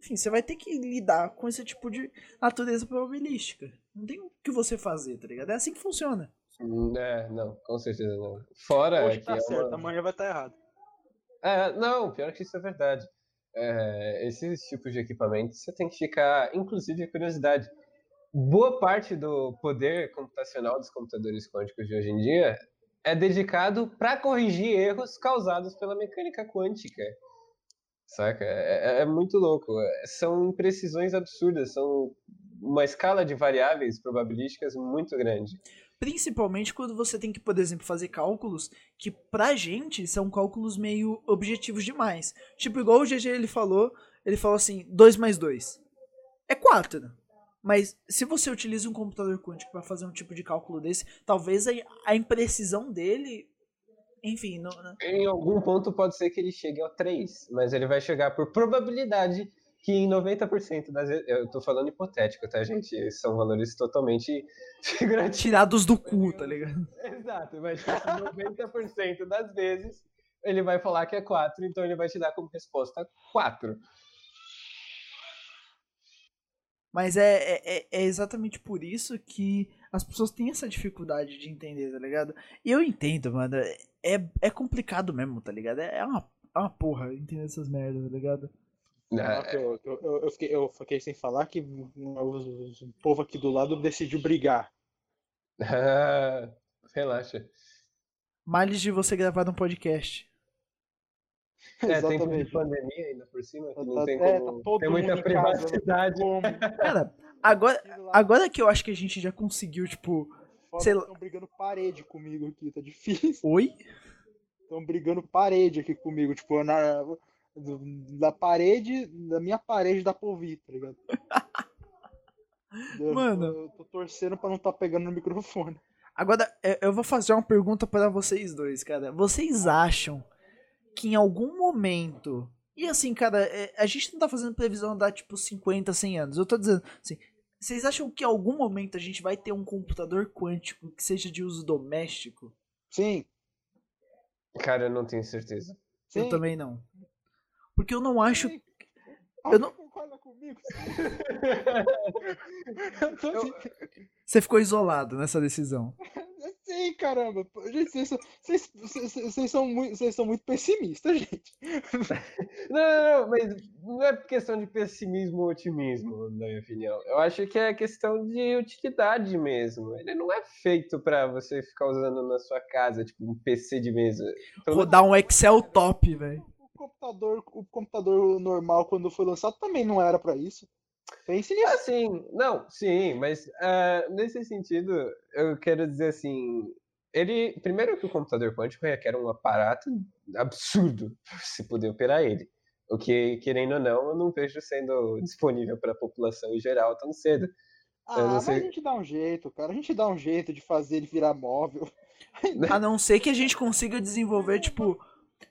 enfim, você vai ter que lidar com esse tipo de natureza probabilística. Não tem o que você fazer, tá ligado? É assim que funciona. Hum, é, não, com certeza não. Fora Hoje que tá é certo, uma... amanhã vai estar tá errado. É, não, pior que isso é verdade. É, esses tipos de equipamentos você tem que ficar, inclusive, a curiosidade. Boa parte do poder computacional dos computadores quânticos de hoje em dia é dedicado para corrigir erros causados pela mecânica quântica. Saca? É, é, é muito louco. É, são imprecisões absurdas, são uma escala de variáveis probabilísticas muito grande. Principalmente quando você tem que, por exemplo, fazer cálculos que pra gente são cálculos meio objetivos demais. Tipo, igual o GG ele falou, ele falou assim, 2 mais 2 é 4. Mas se você utiliza um computador quântico para fazer um tipo de cálculo desse, talvez a, a imprecisão dele enfim, não... em algum ponto pode ser que ele chegue ao 3, mas ele vai chegar por probabilidade que em 90% das vezes. Eu tô falando hipotético, tá, gente? São valores totalmente figurativos. Tirados do cu, tá ligado? Exato, mas 90% das vezes ele vai falar que é 4, então ele vai te dar como resposta 4. Mas é, é, é exatamente por isso que as pessoas têm essa dificuldade de entender, tá ligado? E eu entendo, mano. É, é complicado mesmo, tá ligado? É uma, é uma porra entender essas merdas, tá ligado? É. Eu, eu, eu, fiquei, eu fiquei sem falar que o povo aqui do lado decidiu brigar. relaxa. Males de você gravar um podcast. É, tem tempo de pandemia ainda por cima, que não tá, tem é, como. Tá tem muita privacidade. Cara, agora, agora que eu acho que a gente já conseguiu, tipo. Sei lá. Estão brigando parede comigo aqui, tá difícil. Oi? Estão brigando parede aqui comigo, tipo, na, da parede, da minha parede da Povi, tá ligado? Eu- Mano. Eu tô torcendo pra não tá pegando no microfone. Agora, é, eu vou fazer uma pergunta para vocês dois, cara. Vocês acham que em algum momento. E assim, cara, é, a gente não tá fazendo previsão dar tipo 50, 100 anos. Eu tô dizendo assim. Vocês acham que em algum momento a gente vai ter um computador quântico que seja de uso doméstico? Sim, Cara, eu não tenho certeza. sim. Eu também não. Porque eu não acho. Sim. eu não- Concorda comigo? Eu tô assim, Você ficou isolado nessa decisão. Sim, caramba. Gente, vocês são, vocês, vocês- vocês são muito, vocês são muito pessimistas, gente. Não, não, não, mas não é questão de pessimismo ou otimismo, na minha opinião. Eu acho que é questão de utilidade mesmo. Ele não é feito pra você ficar usando na sua casa, tipo um PC de mesa. Menos- Rodar um Excel top, velho. O computador, o computador normal, quando foi lançado, também não era pra isso. Pense nisso. Ah, sim, não, sim, mas ah, nesse sentido, eu quero dizer assim, ele, primeiro que o computador quântico requer um aparato absurdo para se poder operar ele, o que, querendo ou não, eu não vejo sendo disponível para a população em geral tão cedo. Ah, não mas sei. a gente dá um jeito, cara. A gente dá um jeito de fazer ele virar móvel. A não ser que a gente consiga desenvolver, tipo,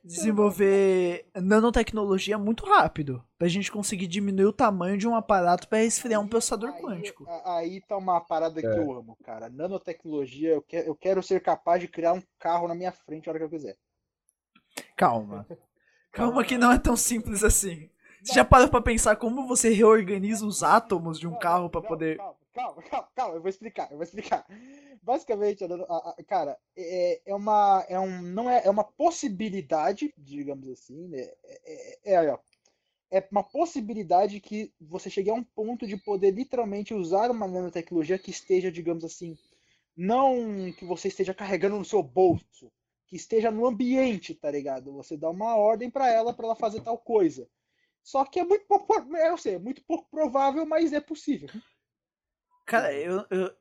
desenvolver nanotecnologia muito rápido. Pra gente conseguir diminuir o tamanho de um aparato pra resfriar um processador Aí- quântico. Aí tá uma parada que É. eu amo, cara. Nanotecnologia, eu quero, eu quero ser capaz de criar um carro na minha frente a hora que eu quiser. Calma. Calma que não é tão simples assim. Você já parou pra pensar como você reorganiza os átomos de um carro pra calma, poder. Calma, calma, calma, calma, eu vou explicar, eu vou explicar. Basicamente, a a- cara, é, é uma, é um, não é, é uma possibilidade, digamos assim, né? É, é, é, ó, é uma possibilidade que você chegue a um ponto de poder literalmente usar uma nanotecnologia que esteja, digamos assim, não que você esteja carregando no seu bolso, que esteja no ambiente, tá ligado? Você dá uma ordem pra ela para ela fazer tal coisa. Só que é muito pouco, eu sei, é muito pouco provável, mas é possível. Cara, eu, eu-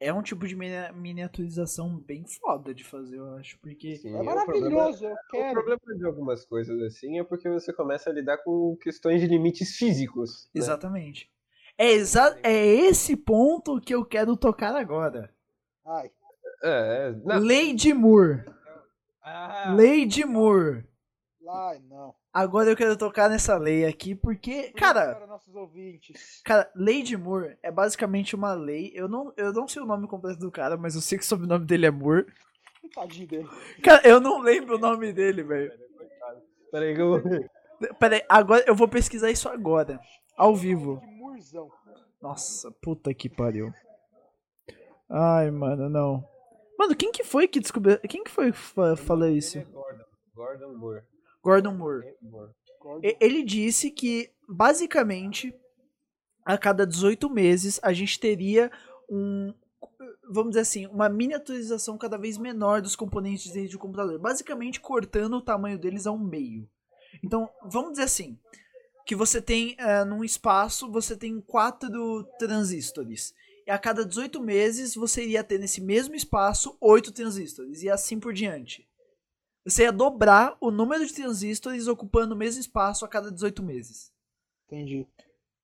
é um tipo de minia- miniaturização bem foda de fazer, eu acho. Porque. Sim, É o problema- maravilhoso, eu O quero. problema de algumas coisas assim é porque você começa a lidar com questões de limites físicos. né? Exatamente. É, exa é esse ponto que eu quero tocar agora. Ai, É, é, Lei de Moore. Ah, Lei de Moore. ai, não. Agora eu quero tocar nessa lei aqui porque, cara, Para nossos ouvintes. cara, Lei de Moore é basicamente uma lei. Eu não, eu não sei o nome completo do cara, mas eu sei que o sobrenome dele é Moore. Tadinho dele. Cara, eu não lembro o nome dele, velho. Peraí que eu Pera aí, agora eu vou pesquisar isso agora, ao vivo. Nossa, puta que pariu. Ai, mano, não. Mano, quem que foi que descobriu? Quem que foi que fa- falou isso? Gordon, Gordon Moore. Gordon Moore. Moore. Ele disse que, basicamente, a cada 18 meses, a gente teria um. Vamos dizer assim, uma miniaturização cada vez menor dos componentes dentro do computador. Basicamente, cortando o tamanho deles ao meio. Então, vamos dizer assim: que você tem, eh, num espaço, você tem quatro transistores. E a cada 18 meses, você iria ter nesse mesmo espaço oito transistores. E assim por diante. Você ia dobrar o número de transistores ocupando o mesmo espaço a cada 18 meses. Entendi.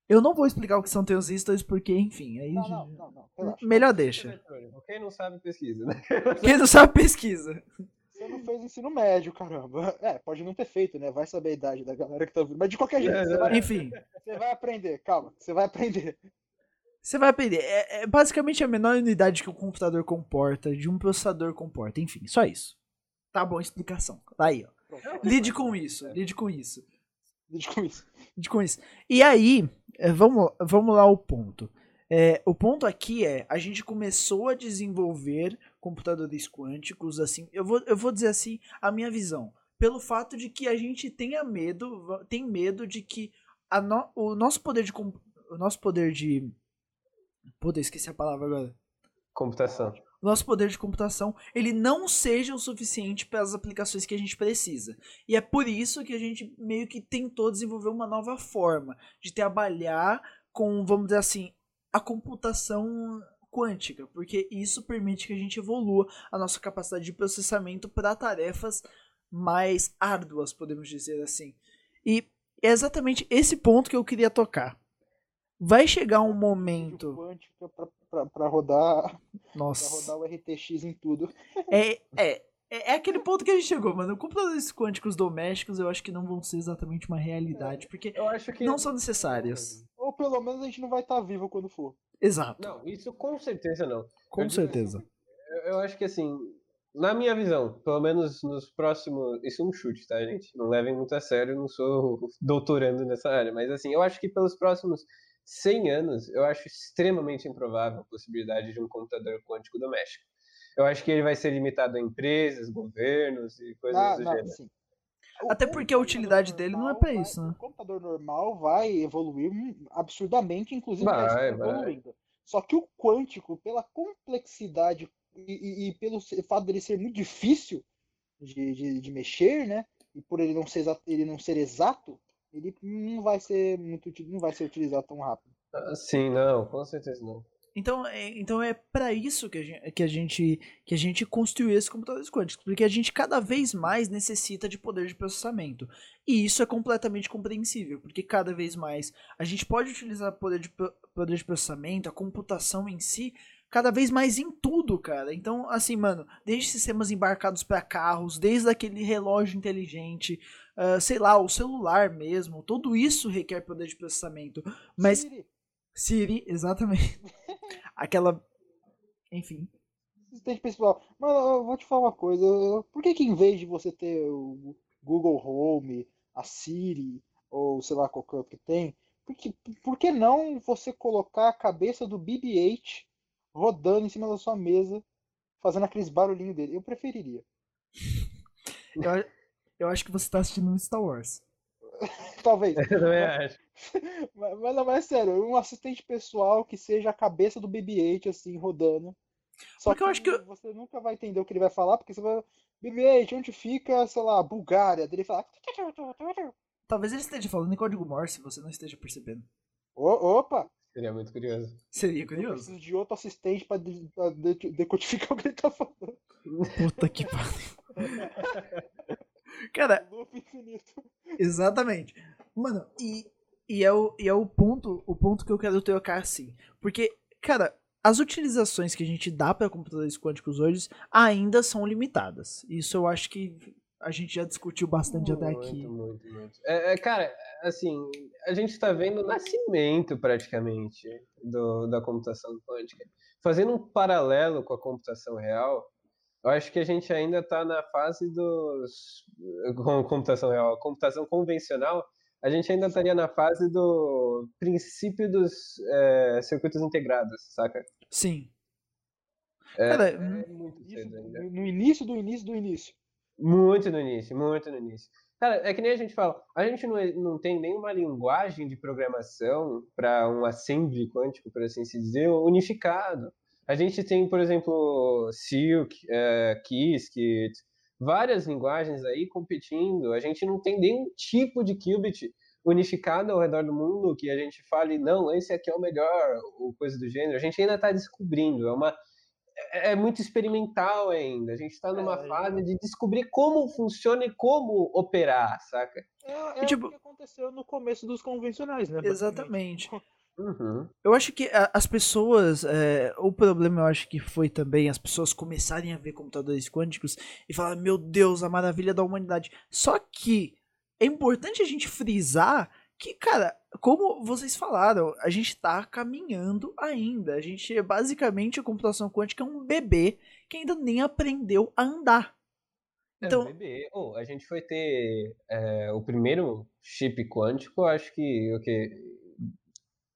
Eu não vou explicar o que são transistores, porque, enfim, aí. Não, não, não, não. Relaxa. Melhor deixa. Quem não sabe, pesquisa, né? Quem não sabe, pesquisa. Você não fez ensino médio, caramba. É, pode não ter feito, né? Vai saber a idade da galera que tá ouvindo. Mas de qualquer jeito, você vai, Enfim, você vai aprender. Calma, você vai aprender. você vai aprender. É, é basicamente a menor unidade que o computador comporta, de um processador comporta. Enfim, só isso. Tá bom, explicação. Tá aí, ó. Pronto. Lide com isso, lide com isso. Lide com isso. Lide com isso. E aí, é, vamos, vamos lá ao ponto. É, o ponto aqui é, a gente começou a desenvolver computadores quânticos, assim, eu vou, eu vou dizer assim, a minha visão. Pelo fato de que a gente tenha medo, tem medo de que a no- o nosso poder de. O nosso poder de. Puta, esqueci a palavra agora. Computação. Nosso poder de computação ele não seja o suficiente para as aplicações que a gente precisa. E é por isso que a gente meio que tentou desenvolver uma nova forma de trabalhar com, vamos dizer assim, a computação quântica, porque isso permite que a gente evolua a nossa capacidade de processamento para tarefas mais árduas, podemos dizer assim. E é exatamente esse ponto que eu queria tocar. vai chegar um momento. Quântica pra, pra, pra rodar. Nossa. Pra rodar o RTX em tudo. É, é, é, é aquele ponto que a gente chegou, mano. Computadores quânticos domésticos eu acho que não vão ser exatamente uma realidade, porque Eu acho que. não são necessários. Ou pelo menos a gente não vai estar vivo quando for. Exato, Não, isso com certeza não. com eu digo certeza. Eu, eu acho que assim, na minha visão, pelo menos nos próximos. Isso é um chute, tá, gente? Não levem muito a sério, não sou doutorando nessa área. Mas assim, eu acho que pelos próximos 100 anos, eu acho extremamente improvável a possibilidade de um computador quântico doméstico. Eu acho que ele vai ser limitado a empresas, governos e coisas Ah, do não, gênero. sim. Até porque a utilidade dele não é vai- isso, né? O computador normal vai evoluir absurdamente, inclusive Vai, vai. evoluindo. Só que o quântico, pela complexidade e, e- e pelo fato dele ser muito difícil de, de, de mexer, né? E por ele não ser ele não ser exato, ele não vai ser muito não vai ser utilizado tão rápido. Ah, Sim, não, com certeza não. Então é, então é para isso que a, gente, que, a gente, que a gente construiu esses computadores quânticos, porque a gente cada vez mais necessita de poder de processamento. E isso é completamente compreensível, porque cada vez mais a gente pode utilizar poder de, poder de processamento, a computação em si, cada vez mais em tudo, cara. Então, assim, mano, desde sistemas embarcados para carros, desde aquele relógio inteligente, ah, sei lá, o celular mesmo, tudo isso requer poder de processamento. Mas Siri, Siri, exatamente. Aquela. Enfim. assistente pessoal. Mas eu vou te falar uma coisa. Por que que em vez de você ter o Google Home, a Siri, ou sei lá qualquer outro que tem, por que, por que não você colocar a cabeça do BB-8 rodando em cima da sua mesa, fazendo aqueles barulhinhos dele? Eu preferiria. Eu, eu acho que você tá assistindo um Star Wars. Talvez. Eu também acho. Mas, mas não, mas é sério, um assistente pessoal que seja a cabeça do BB-8, assim, rodando. Só Porque eu acho que- você nunca vai entender o que ele vai falar, porque você vai. BB-8, onde fica, sei lá, Bulgária? Ele fala. Talvez ele esteja falando em código Morse, você não esteja percebendo. "Ô, opa! Seria muito curioso. Seria Eu curioso. preciso de outro assistente pra, de- pra de- decodificar o que ele tá falando. Puta que pariu. Cara, exatamente. Mano, e, e, é o, e é o ponto o ponto que eu quero tocar assim. Porque, cara, as utilizações que a gente dá para computadores quânticos hoje ainda são limitadas. Isso eu acho que a gente já discutiu bastante até aqui. Muito, muito, muito. É, é, cara, assim, a gente está vendo o nascimento praticamente do, da computação quântica. Fazendo um paralelo com a computação real, eu acho que a gente ainda está na fase dos. Com computação real, a computação convencional, a gente ainda estaria na fase do princípio dos é, circuitos integrados, saca? Sim. É, Cara, é muito no início do início do início. Muito no início, muito no início. Cara, é que nem a gente fala, a gente não, é- não tem nenhuma linguagem de programação para um assembly quântico, por assim se dizer, unificado. A gente tem, por exemplo, Silk, é, Qiskit, várias linguagens aí competindo. A gente não tem nenhum tipo de qubit unificado ao redor do mundo que a gente fale, não, esse aqui é o melhor, ou coisa do gênero. A gente ainda está descobrindo, é uma é é muito experimental ainda. A gente está numa É, fase de descobrir como funciona e como operar, saca? É, é E, tipo- o que aconteceu no começo dos convencionais, né? Exatamente. Uhum. Eu acho que as pessoas. é, o problema eu acho que foi também as pessoas começarem a ver computadores quânticos e falar, meu Deus, a maravilha da humanidade. Só que é importante a gente frisar que, cara, como vocês falaram, a gente tá caminhando ainda. A gente, basicamente, a computação quântica é um bebê que ainda nem aprendeu a andar. Então, Então, bebê. Oh, a gente foi ter é, o primeiro chip quântico, acho que o que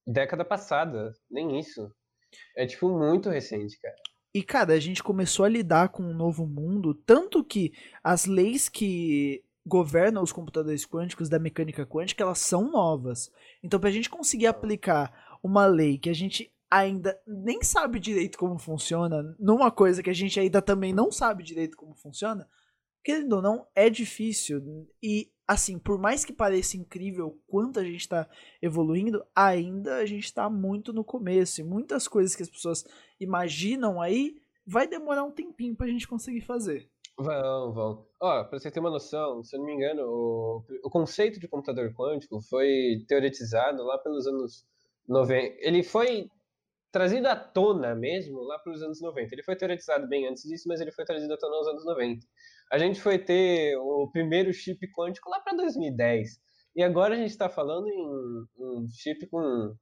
década passada, nem isso. É tipo muito recente, cara. E, cara, a gente começou a lidar com um novo mundo, tanto que as leis que governam os computadores quânticos da mecânica quântica, elas são novas. Então, pra gente conseguir aplicar uma lei que a gente ainda nem sabe direito como funciona, numa coisa que a gente ainda também não sabe direito como funciona, querendo ou não, é difícil. E, assim, por mais que pareça incrível quanto a gente está evoluindo, ainda a gente está muito no começo. E muitas coisas que as pessoas imaginam aí, vai demorar um tempinho pra gente conseguir fazer. Vão, vão. Ó, pra você ter uma noção, se eu não me engano, o, o conceito de computador quântico foi teoretizado lá pelos anos 90. Ele foi trazido à tona mesmo lá para os anos 90. Ele foi teoretizado bem antes disso, mas ele foi trazido à tona nos anos 90. A gente foi ter o primeiro chip quântico lá para 2010. E agora a gente está falando em um chip com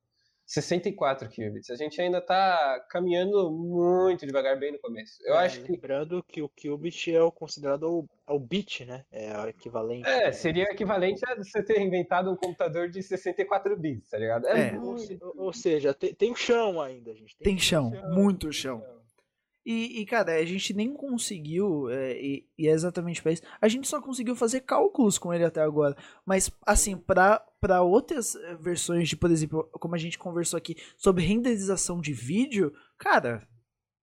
64 qubits. A gente ainda está caminhando muito devagar, bem no começo. Eu É, acho que. lembrando que o qubit é o considerado o, é o bit, né? É o equivalente. É, seria equivalente a você ter inventado um computador de 64 bits, tá ligado? É. Ou, se- muito- ou seja, tem, tem o chão ainda, gente. Tem chão, chão, muito chão. E, e, cara, a gente nem conseguiu, é, e, e é exatamente pra isso, a gente só conseguiu fazer cálculos com ele até agora. Mas, assim, pra, pra outras eh, versões de, por exemplo, como a gente conversou aqui, sobre renderização de vídeo, cara,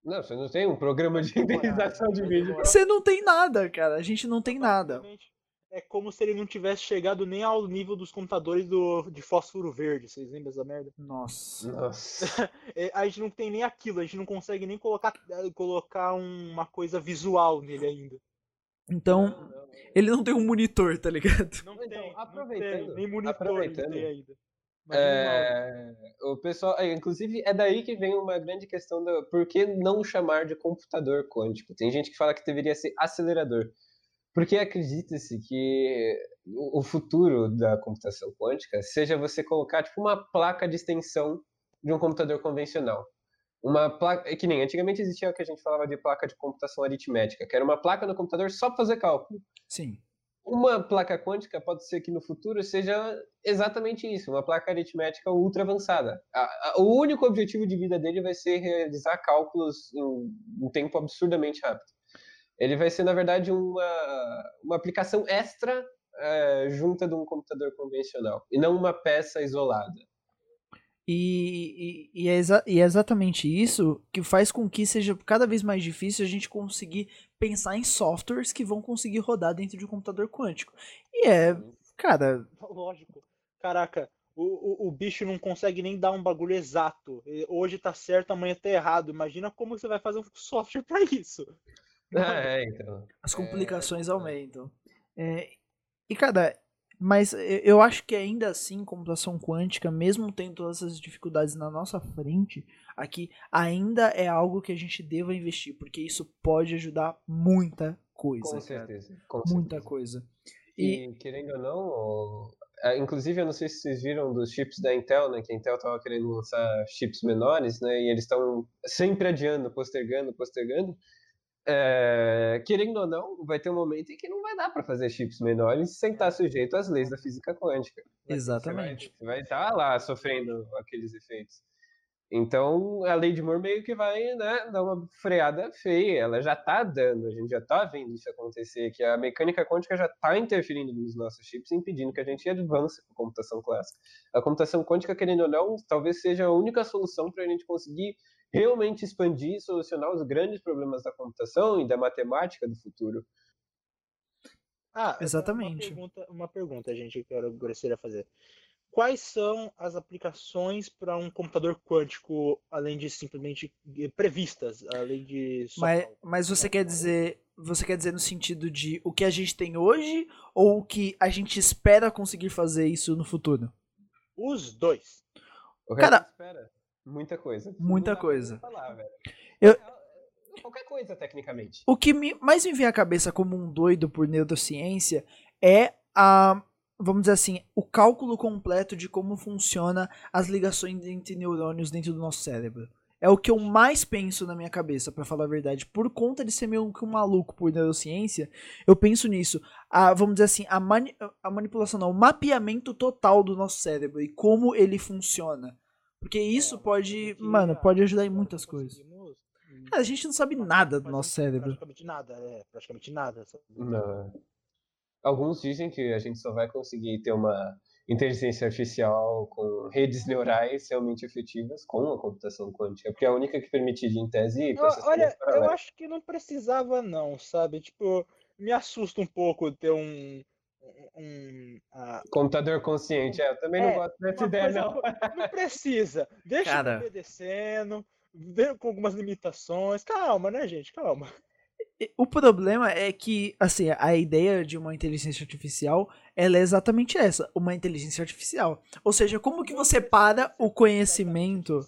Não, você não tem um programa de renderização de vídeo. você não tem nada, cara. A gente não tem nada. É como se ele não tivesse chegado nem ao nível dos computadores do, de fósforo verde. Vocês lembram dessa merda? Nossa. Nossa. É, a gente não tem nem aquilo, a gente não consegue nem colocar, eh, colocar uma coisa visual nele ainda. Então, ele não tem um monitor, tá ligado? Não Então, tem, aproveitando- não tem, nem monitor aproveitando, ele tem ainda. É, o pessoal, é, inclusive, é daí que vem uma grande questão da por que não chamar de computador quântico? Tem gente que fala que deveria ser acelerador. Porque acredita-se que o futuro da computação quântica seja você colocar tipo uma placa de extensão de um computador convencional. Uma placa, é que nem antigamente existia o que a gente falava de placa de computação aritmética, que era uma placa no computador só para fazer cálculo. Sim. Uma placa quântica pode ser que no futuro seja exatamente isso, uma placa aritmética ultra avançada. A- a- o único objetivo de vida dele vai ser realizar cálculos em um tempo absurdamente rápido. Ele vai ser, na verdade, uma, uma aplicação extra eh, junta de um computador convencional, e não uma peça isolada. E, e, e é exa- e é exatamente isso que faz com que seja cada vez mais difícil a gente conseguir pensar em softwares que vão conseguir rodar dentro de um computador quântico. E é, cara, Lógico. Caraca, o, o, o bicho não consegue nem dar um bagulho exato. Hoje tá certo, amanhã tá errado. Imagina como você vai fazer um software pra isso. Ah, é, então. as complicações aumentam. É, e, cara, mas eu- acho que ainda assim, computação quântica, mesmo tendo todas essas dificuldades na nossa frente, aqui ainda é algo que a gente deva investir, porque isso pode ajudar muita coisa. Com certeza. com Muita certeza. coisa. E, E, querendo ou não, é, inclusive eu não sei se vocês viram dos chips da Intel, né? Que a Intel estava querendo lançar chips menores, né? E eles estão sempre adiando, postergando, postergando. É, querendo ou não, vai ter um momento em que não vai dar para fazer chips menores sem estar sujeito às leis da física quântica. exatamente. Você vai estar lá sofrendo aqueles efeitos. Então, a lei de Moore meio que vai né, dar uma freada feia. Ela já está dando, a gente já está vendo isso acontecer, que a mecânica quântica já está interferindo nos nossos chips, impedindo que a gente avance com a computação clássica. A computação quântica, querendo ou não, talvez seja a única solução para a gente conseguir realmente expandir e solucionar os grandes problemas da computação e da matemática do futuro. Ah, Exatamente. Uma pergunta, uma pergunta, gente, que eu gostaria de fazer. Quais são as aplicações para um computador quântico, além de simplesmente previstas, além de só Mas, mas você quer dizer. Você quer dizer no sentido de o que a gente tem hoje ou o que a gente espera conseguir fazer isso no futuro? Os dois. O Cara- espera muita coisa. Muita coisa. falar. Eu- É Qualquer coisa, tecnicamente. O que me- mais me vem à cabeça como um doido por neurociência é a. Vamos dizer assim, o cálculo completo de como funciona as ligações entre neurônios dentro do nosso cérebro. É o que eu mais penso na minha cabeça, pra falar a verdade. Por conta de ser meio que um maluco por neurociência, eu penso nisso. A, vamos dizer assim, a, mani- a manipulação, não, o mapeamento total do nosso cérebro e como ele funciona. Porque isso É, pode, porque, mano, pode ajudar em muitas coisas. Cara, a gente não sabe nada do nosso cérebro. Praticamente nada, é, praticamente nada. Não. Alguns dizem que a gente só vai conseguir ter uma inteligência artificial com redes neurais realmente efetivas com a computação quântica, porque é a única que permitiria, em tese, processamento olha, eu acho que não precisava não, sabe? Tipo, me assusta um pouco ter um, um ah, Computador consciente, é, eu também É, não gosto dessa ideia, não. não precisa. Deixa Cara. obedecendo, com algumas limitações. Calma, né, gente? Calma. O problema é que, assim, a ideia de uma inteligência artificial, ela é exatamente essa, uma inteligência artificial. Ou seja, como que você para o conhecimento?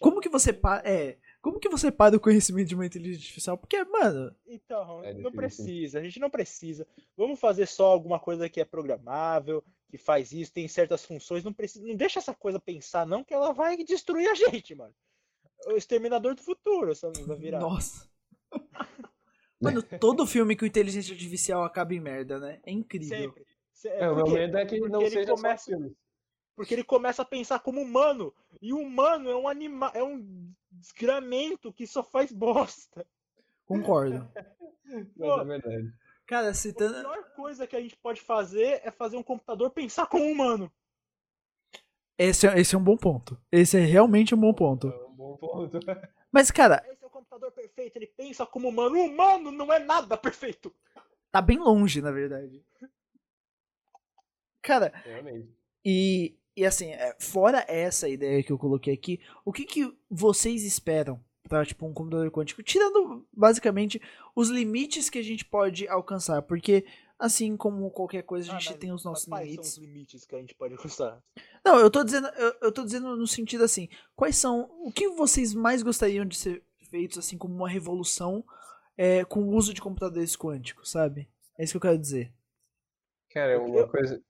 Como que você para, é, como que você para o conhecimento de uma inteligência artificial? Porque, mano, Então, É não precisa, a gente não precisa. Vamos fazer só alguma coisa que é programável, que faz isso, tem certas funções, não precisa, não deixa essa coisa pensar não que ela vai destruir a gente, mano. O exterminador do futuro, essa vai virar. nossa. Mano, todo filme com inteligência artificial acaba em merda, né? É incrível. Sempre. Se- É, o meu medo é que não ele seja só começa- filme. Porque ele começa a pensar como humano. E o humano é um animal, é um desgramento que só faz bosta. Concordo. Mas é verdade. Cara, A citando. pior coisa que a gente pode fazer é fazer um computador pensar como humano. Esse, é- esse é um bom ponto. Esse é realmente um bom ponto. É um bom ponto. Mas, cara, Esse é o computador perfeito, ele pensa como humano. O humano não é nada perfeito. tá bem longe, na verdade. Cara, Realmente. e, e assim, é, fora essa ideia que eu coloquei aqui, o que, que vocês esperam pra, tipo, um computador quântico? Tirando, basicamente, os limites que a gente pode alcançar. Porque, assim como qualquer coisa, a Ah, gente mas- tem os nossos quais limites. são os limites que a gente pode alcançar? Não, eu tô dizendo, eu, eu tô dizendo no sentido assim, quais são, o que vocês mais gostariam de ser feitos assim como uma revolução é, com o uso de computadores quânticos, sabe? É isso que eu quero dizer. Cara, uma coisa.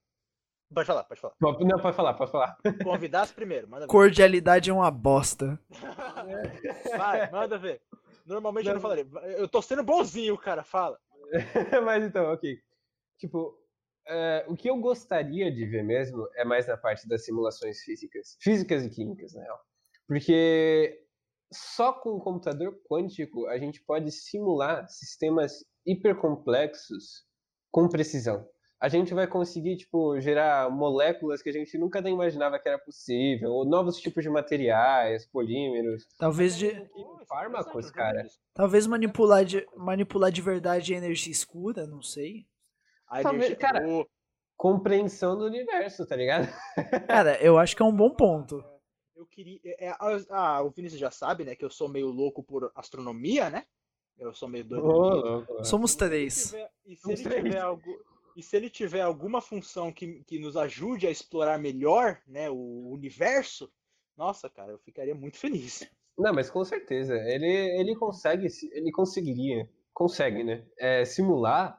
Pode falar, pode falar. Não, pode falar, pode falar. Convidasse primeiro, manda ver. Cordialidade é uma bosta. Vai, manda ver. Normalmente eu não Não. falaria. Eu tô sendo bonzinho, cara, fala. Mas então, ok. Tipo, é, o que eu gostaria de ver mesmo é mais na parte das simulações físicas. Físicas e químicas, na real. Porque só com o computador quântico a gente pode simular sistemas hipercomplexos com precisão. A gente vai conseguir, tipo, gerar moléculas que a gente nunca nem imaginava que era possível, ou novos tipos de materiais, polímeros. Talvez de, E fármacos, cara. talvez manipular de, manipular de verdade a energia escura, não sei. A Talvez- energia- cara, Compreensão do universo, tá ligado? Cara, eu acho que é um bom ponto. Eu queria. é, é, ah, o Vinícius já sabe, né? Que eu sou meio louco por astronomia, né? Eu sou meio doido. Ô, por isso. louco. Somos Se ele três. tiver- e se Somos ele três. tiver algo. E se ele tiver alguma função que, que nos ajude a explorar melhor, né, o universo, nossa, cara, eu ficaria muito feliz. Não, mas com certeza. Ele, ele consegue, se- ele conseguiria, consegue, né? é, simular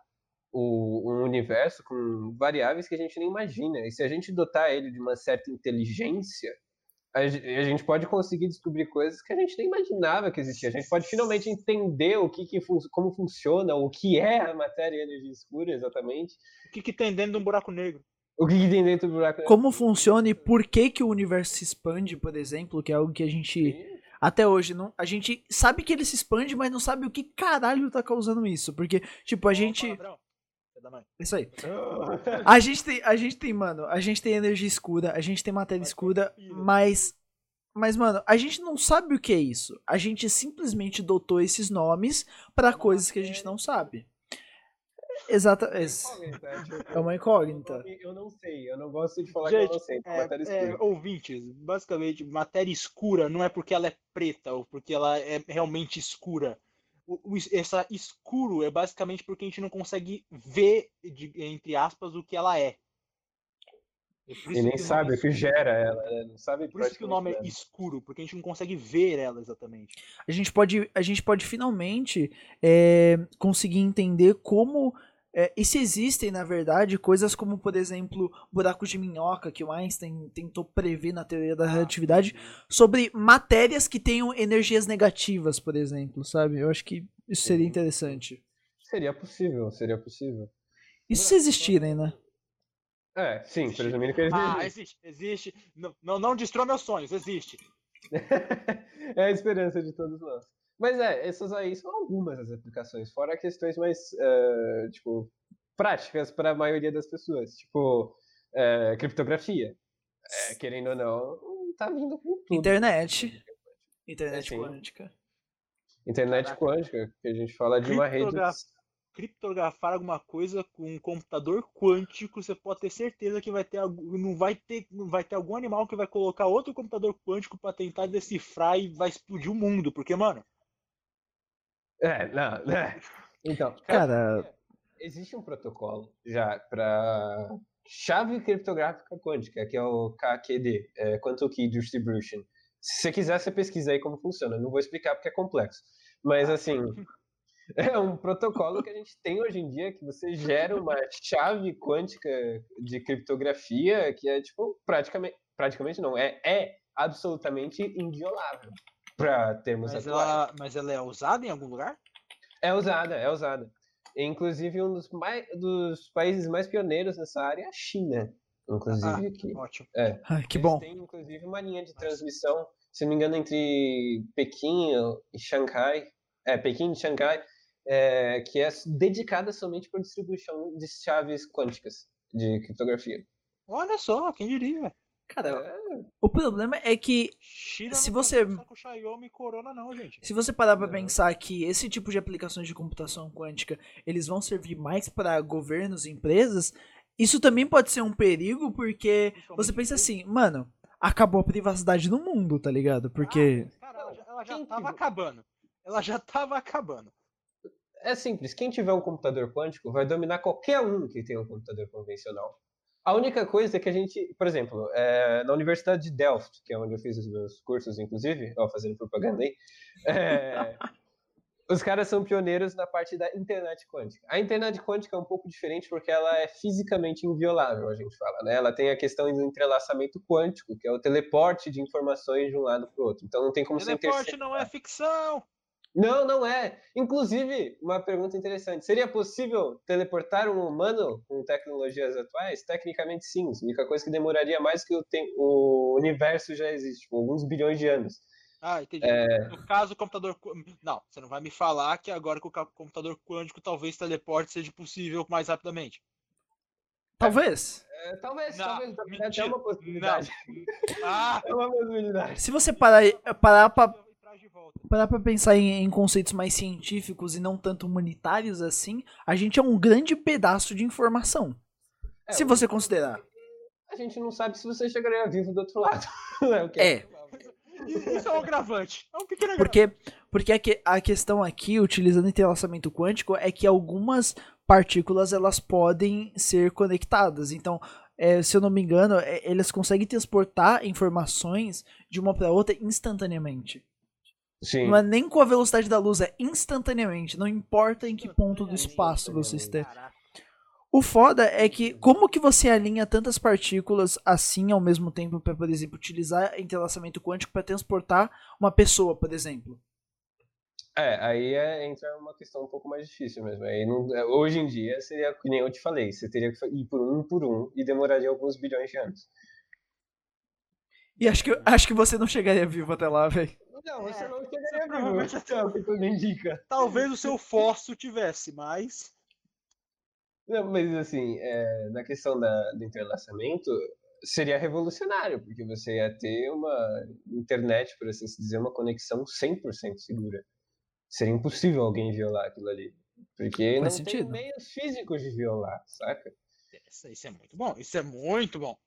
o, um universo com variáveis que a gente nem imagina. E se a gente dotar ele de uma certa inteligência, a, a gente pode conseguir descobrir coisas que a gente nem imaginava que existia. A gente pode finalmente entender o que, que fun- como funciona, o que é a matéria e a energia escura exatamente. O que, que tem dentro de um buraco negro? O que, que tem dentro do buraco negro. Como funciona e por que que o universo se expande, por exemplo, que é algo que a gente até hoje não, a gente sabe que ele se expande, mas não sabe o que caralho tá causando isso, porque tipo a gente, Palavrão. Da mãe. isso aí. A gente tem, a gente tem, mano, a gente tem energia escura, a gente tem matéria escura, mas mas mano, a gente não sabe o que é isso. A gente simplesmente dotou esses nomes pra coisas que a gente não sabe. Exata, es- é uma incógnita. Eu não sei, eu não gosto de falar que eu Gente, não sei. É, matéria é, escura. ouvintes, basicamente, matéria escura não é porque ela é preta ou porque ela é realmente escura. O, o es- essa escuro é basicamente porque a gente não consegue ver, de- entre aspas, o que ela é. É E nem sabe nome o que gera ela, né? Não sabe Por isso que o nome é escuro, porque a gente não consegue ver ela exatamente. a gente pode, a gente pode finalmente é, conseguir entender como é, e se existem, na verdade, coisas como, por exemplo, buracos de minhoca que o Einstein tentou prever na teoria da relatividade sobre matérias que tenham energias negativas, por exemplo, sabe? Eu acho que isso seria interessante. Seria possível, seria possível. Isso se existirem, né? É, sim, Existe. presumindo que eles Ah, existe, existe. Não, não, não destrói meus sonhos, existe. é a esperança de todos nós. Mas é, essas aí são algumas das aplicações, fora questões mais, eh, tipo, práticas para a maioria das pessoas. Tipo, eh, criptografia. Eh, querendo ou não, tá vindo com tudo. Internet. Internet sim. quântica. Internet Caraca. quântica, que a gente fala de uma rede. Criptogra- Criptografar alguma coisa com um computador quântico, você pode ter certeza que vai ter não vai ter, não vai ter algum animal que vai colocar outro computador quântico para tentar decifrar e vai explodir o mundo, porque mano, É, não, né? Então, Cara, existe um protocolo já para chave criptográfica quântica, que é o KQD, é Quantum Key Distribution. Se você quiser, você pesquisa aí como funciona. Não vou explicar porque é complexo. Mas, assim, é um protocolo que a gente tem hoje em dia que você gera uma chave quântica de criptografia que é, tipo, praticamente, praticamente não, é, é absolutamente inviolável para termos Mas atuais. ela, mas ela é usada em algum lugar? É usada, é usada. Inclusive, um dos, mais, dos países mais pioneiros nessa área é a China. Inclusive, que Ótimo. ai, que eles bom. têm, inclusive, uma linha de transmissão, se não me engano, entre Pequim e Xangai. É, Pequim e Xangai, é, que é dedicada somente para distribuição de chaves quânticas de criptografia. Olha só, quem diria? Cara, É, o problema é que Se não você- com Xiaomi Corona não, gente. se você parar pra Não. pensar que esse tipo de aplicações de computação quântica, eles vão servir mais para governos e empresas, isso também pode ser um perigo, porque você pensa assim, mano, acabou a privacidade no mundo, tá ligado? Porque Ah, cara, ela já, ela já tava acabando. Ela já tava acabando. é simples, quem tiver um computador quântico vai dominar qualquer um que tenha um computador convencional. A única coisa é que a gente, por exemplo, é, na Universidade de Delft, que é onde eu fiz os meus cursos, inclusive, ó, fazendo propaganda aí, é, os caras são pioneiros na parte da internet quântica. A internet quântica é um pouco diferente porque ela é fisicamente inviolável, a gente fala, né? Ela tem a questão do entrelaçamento quântico, que é o teleporte de informações de um lado para o outro. Então não tem como você Teleporte não é ficção. Não, não é. Inclusive, uma pergunta interessante. Seria possível teleportar um humano com tecnologias atuais? Tecnicamente, sim. A única coisa que demoraria mais que o, tem- o universo já existe, tipo, alguns bilhões de anos. Ah, entendi. É. No caso, o computador. Não, você não vai me falar que agora com o computador quântico talvez teleporte seja possível mais rapidamente. talvez. É, talvez, Não, talvez. É mentira. até uma possibilidade. Ah! É uma possibilidade. Se você parar, parar pra volta. parar pra pensar em, em conceitos mais científicos e não tanto humanitários assim, a gente é um grande pedaço de informação. É, se você considerar. A gente não sabe se você chegaria vivo do outro lado. o que É. E- Isso é um agravante. É um pequeno agravante. Porque, porque a, que- a questão aqui, utilizando entrelaçamento quântico, é que algumas partículas elas podem ser conectadas. Então, é, se eu não me engano, é, eles conseguem transportar informações de uma para outra instantaneamente. Sim. Não é nem com a velocidade da luz, é instantaneamente. Não importa em que ponto do espaço você esteja. O foda é que como que você alinha tantas partículas assim ao mesmo tempo para, por exemplo, utilizar entrelaçamento quântico para transportar uma pessoa, por exemplo? É, aí é, entra uma questão um pouco mais difícil mesmo. Aí não- é, hoje em dia seria, que nem eu te falei, você teria que ir por um por um e demoraria alguns bilhões de anos. E acho que, acho que você não chegaria vivo até lá, velho. Não, você você não chegaria vivo. É o que tudo indica. Talvez o seu fóssil tivesse, mas. Não, mas assim, é, na questão da, do entrelaçamento, seria revolucionário, porque você ia ter uma internet, por assim se dizer, uma conexão 100% segura. Seria impossível alguém violar aquilo ali. Porque Faz não sentido. tem meios físicos de violar, saca? Isso, isso é muito bom. Isso é muito bom.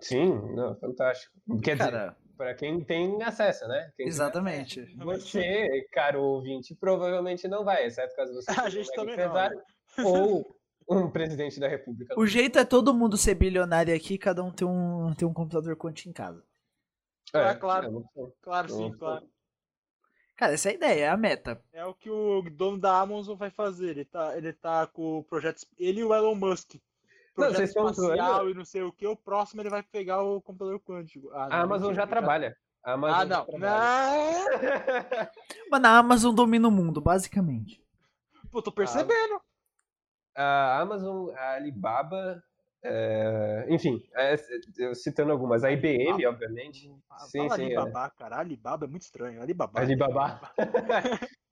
Sim, não, fantástico. Quer dizer, Cara, para quem tem acesso, né? Quem exatamente. acesso. Você, caro ouvinte, provavelmente não vai, exceto caso você A seja gente um também empresário ou um presidente da república. O jeito é todo mundo ser bilionário aqui, cada um ter um, ter um computador quântico em casa. Ah, claro. é uma opção. Claro, sim, claro. Cara, essa é a ideia, é a meta. É o que o dono da Amazon vai fazer. Ele tá, ele tá com o projeto. Ele e o Elon Musk. Não, Projeto estão espacial e não sei o que. O próximo ele vai pegar o computador quântico. Ah, A não, Amazon mentira, já trabalha. A Amazon Ah, não. trabalha. Não. Mano, a Amazon domina o mundo, basicamente. Pô, tô percebendo. a Amazon, a Alibaba, é, enfim, é, eu citando algumas, a IBM, obviamente. Ah, Sim, Fala sim, Alibaba, cara. Alibaba é muito estranho. Alibaba. Alibaba.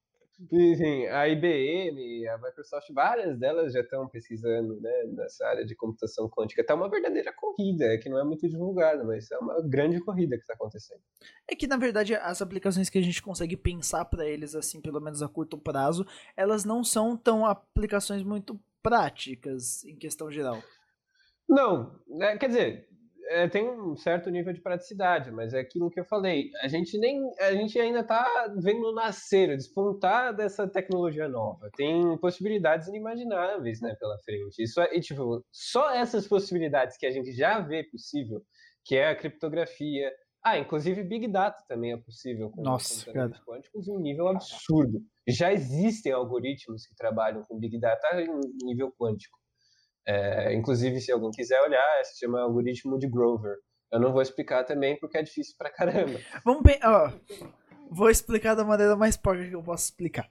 Enfim, a IBM, a Microsoft, várias delas já estão pesquisando né, nessa área de computação quântica. Tá uma verdadeira corrida, que não é muito divulgada, mas é uma grande corrida que está acontecendo. É que, na verdade, as aplicações que a gente consegue pensar pra eles, assim, pelo menos a curto prazo, elas não são tão aplicações muito práticas em questão geral. Não, né, quer dizer, é, tem um certo nível de praticidade, mas é aquilo que eu falei. A gente nem, a gente ainda está vendo nascer, despontar dessa tecnologia nova. Tem possibilidades inimagináveis, né, pela frente. Isso é, e, tipo, só essas possibilidades que a gente já vê possível, que é a criptografia. Ah, inclusive Big Data também é possível com Nossa, cara. quânticos em um nível absurdo. Já existem algoritmos que trabalham com Big Data em nível quântico. É, inclusive, se alguém quiser olhar, se chama algoritmo de Grover. Eu não vou explicar também porque é difícil pra caramba. Vamos ó. Vou explicar da maneira mais porca que eu posso explicar.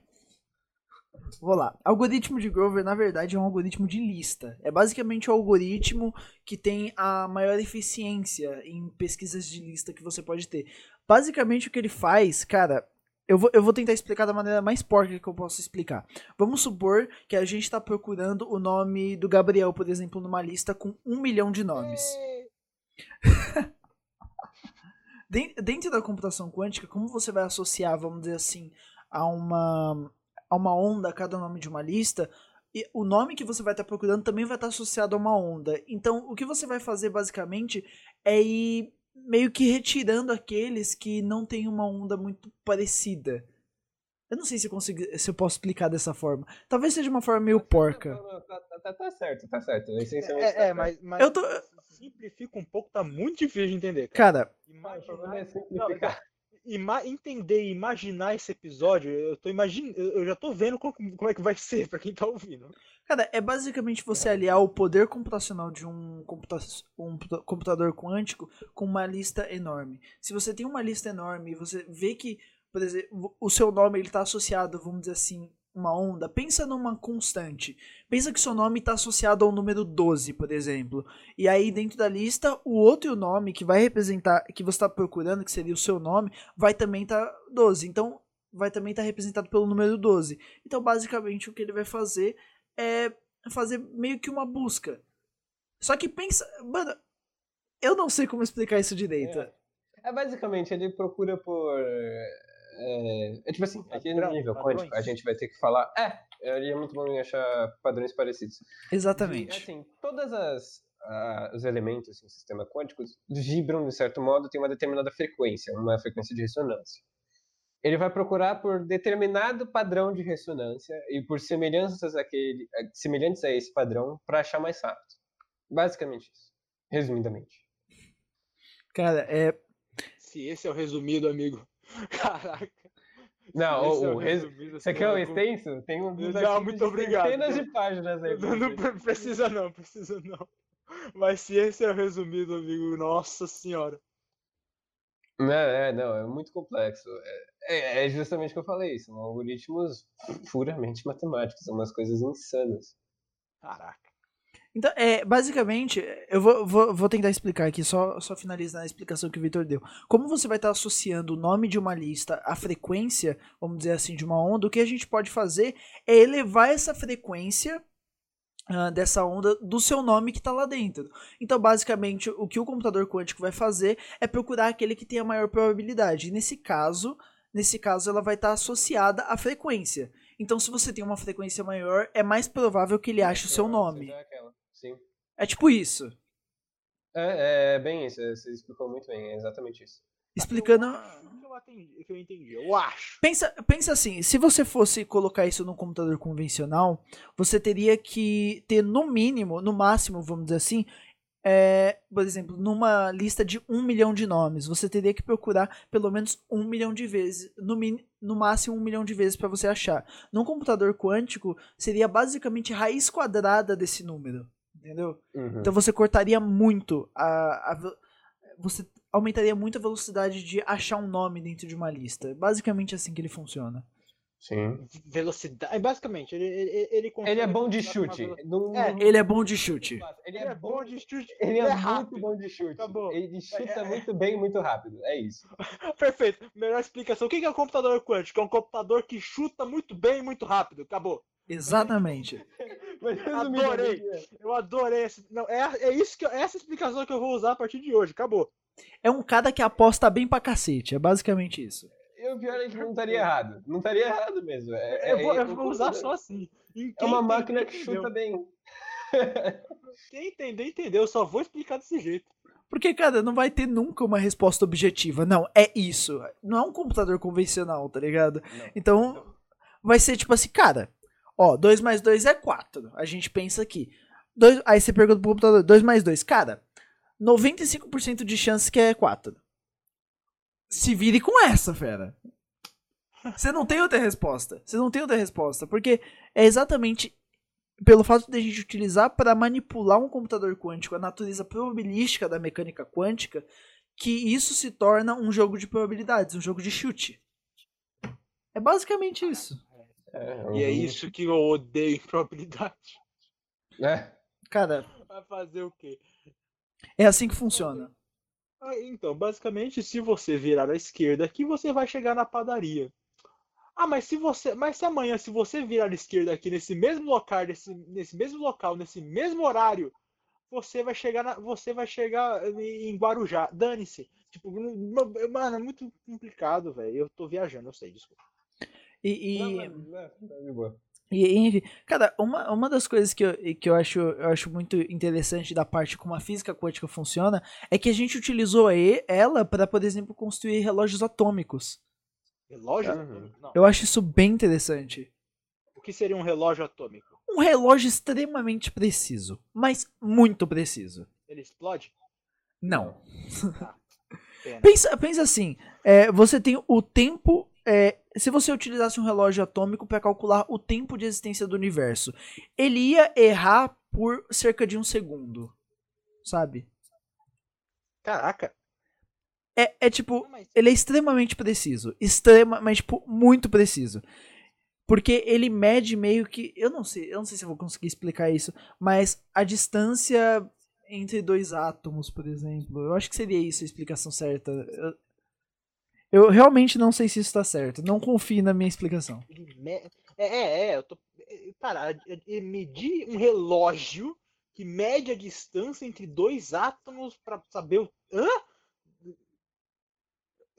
Vou lá. Algoritmo de Grover, na verdade, é um algoritmo de lista. É basicamente o algoritmo que tem a maior eficiência em pesquisas de lista que você pode ter. Basicamente, o que ele faz, cara, eu vou, eu vou tentar explicar da maneira mais porca que eu posso explicar. Vamos supor que a gente está procurando o nome do Gabriel, por exemplo, numa lista com um milhão de nomes. Dentro da computação quântica, como você vai associar, vamos dizer assim, a uma, a uma onda cada nome de uma lista, e o nome que você vai estar tá procurando também vai estar tá associado a uma onda. Então, o que você vai fazer basicamente é ir meio que retirando aqueles que não tem uma onda muito parecida. Eu não sei se eu, consigo, se eu posso explicar dessa forma. Talvez seja uma forma meio porca. Tá, tá, tá, tá certo, tá certo. Essencialmente. É, é mas, mas eu tô... simplifica um pouco, tá muito difícil de entender. Cara, cara imaginar, é não, ima entender e imaginar esse episódio, eu tô imaginando, eu já tô vendo como, é que vai ser para quem tá ouvindo. Cara, é basicamente você aliar o poder computacional de um, computa um computador quântico com uma lista enorme. Se você tem uma lista enorme e você vê que, por exemplo, o seu nome ele está associado, vamos dizer assim, uma onda, pensa numa constante. Pensa que seu nome está associado ao número 12, por exemplo. E aí, dentro da lista, o outro nome que vai representar, que você está procurando, que seria o seu nome, vai também estar tá 12. Então, vai também estar tá representado pelo número 12. Então, basicamente, o que ele vai fazer é fazer meio que uma busca. Só que pensa. Mano, eu não sei como explicar isso direito. É, é basicamente, ele procura por. É, é tipo assim, aqui no nível quântico, a gente vai ter que falar. É, é muito bom em achar padrões parecidos. Exatamente. E, assim, todas as. Os elementos no sistema quântico vibram de certo modo, tem uma determinada frequência, uma frequência de ressonância ele vai procurar por determinado padrão de ressonância e por semelhanças àquele, semelhantes a esse padrão para achar mais rápido. Basicamente isso. Resumidamente. Cara, é. Se esse é o resumido, amigo. Caraca. Não, o, o res... Você quer o extenso? Tem um Não, muito obrigado. Centenas de páginas aí. Não, não precisa não, precisa não. Mas se esse é o resumido, amigo, nossa senhora. Não, é, não, é muito complexo. É, é, é justamente o que eu falei, são algoritmos puramente matemáticos, são umas coisas insanas. Caraca. Então, é, basicamente, eu vou, vou, vou tentar explicar aqui, só, só finalizar a explicação que o Victor deu. Como você vai estar associando o nome de uma lista à frequência, vamos dizer assim, de uma onda, o que a gente pode fazer é elevar essa frequência Uh, dessa onda do seu nome que está lá dentro. Então, basicamente, o que o computador quântico vai fazer é procurar aquele que tem a maior probabilidade. E nesse caso, nesse caso, ela vai estar associada à frequência. Então, se você tem uma frequência maior, é mais provável que ele ache o seu nome. É tipo isso. É, é bem isso. Você explicou muito bem. É exatamente isso. Explicando que eu entendi, eu acho. Pensa, pensa assim, se você fosse colocar isso no computador convencional, você teria que ter no mínimo, no máximo, vamos dizer assim, é, por exemplo, numa lista de um milhão de nomes, você teria que procurar pelo menos um milhão de vezes, no, no máximo um milhão de vezes para você achar. Num computador quântico, seria basicamente raiz quadrada desse número, entendeu? Uhum. Então você cortaria muito a, a você aumentaria muito a velocidade de achar um nome dentro de uma lista. Basicamente assim que ele funciona. Sim. Velocidade. Basicamente, ele, ele, ele, ele é bom de chute. Não, é, ele é bom de chute. Ele é bom de chute. Ele é, é muito bom de chute. Acabou. Ele chuta é, é. muito bem muito rápido. É isso. Perfeito. Melhor explicação. O que é um computador quântico? É um computador que chuta muito bem e muito rápido. Acabou. Exatamente. adorei. Eu adorei. Esse... Não, é, é isso que eu, essa explicação que eu vou usar a partir de hoje. Acabou. É um cara que aposta bem pra cacete. É basicamente isso. E o pior é que não estaria errado. Não estaria errado mesmo. É, eu vou, é, eu vou usar só assim. É uma máquina que chuta bem. Quem entender, entendeu. Eu só vou explicar desse jeito. Porque, cara, não vai ter nunca uma resposta objetiva. Não, é isso. Não é um computador convencional, tá ligado? Não. Então, vai ser tipo assim, cara, ó, 2 mais 2 é 4. A gente pensa aqui. Dois, aí você pergunta pro computador, 2 mais 2, cara, 95% de chance que é 4. Se vire com essa, fera. Você não tem outra resposta. Você não tem outra resposta. Porque é exatamente pelo fato de a gente utilizar para manipular um computador quântico a natureza probabilística da mecânica quântica que isso se torna um jogo de probabilidades, um jogo de chute. É basicamente isso. É, E é um- isso que eu odeio em probabilidade. É. Cara, Vai fazer o quê? é assim que funciona. Ah, Então, basicamente, se você virar à esquerda aqui, você vai chegar na padaria. Ah, mas se você, mas se amanhã, se você virar à esquerda aqui nesse mesmo local, nesse, nesse mesmo local, nesse mesmo horário, você vai chegar na, você vai chegar em Guarujá. Dane-se. Tipo, mano, é muito complicado, velho. Eu tô viajando, eu sei, desculpa. E, e, Não, mas- não, tá e, enfim, cara, uma, uma das coisas que, eu, que eu, acho, eu acho muito interessante da parte como a física quântica funciona é que a gente utilizou ela para, por exemplo, construir relógios atômicos. Relógio? Uhum. Eu acho isso bem interessante. O que seria um relógio atômico? Um relógio extremamente preciso, mas muito preciso. Ele explode? Não. Pena. Pensa, pensa assim, é, você tem o tempo. É, se você utilizasse um relógio atômico para calcular o tempo de existência do universo, ele ia errar por cerca de um segundo, sabe? Caraca. É, é tipo, ele é extremamente preciso, extrema, mas tipo muito preciso, porque ele mede meio que, eu não sei, eu não sei se eu vou conseguir explicar isso, mas a distância entre dois átomos, por exemplo, eu acho que seria isso a explicação certa. Eu, eu realmente não sei se isso está certo, não confie na minha explicação. É, é, é, eu tô. Cara, é- medir um relógio que mede a distância entre dois átomos pra saber o. Hã?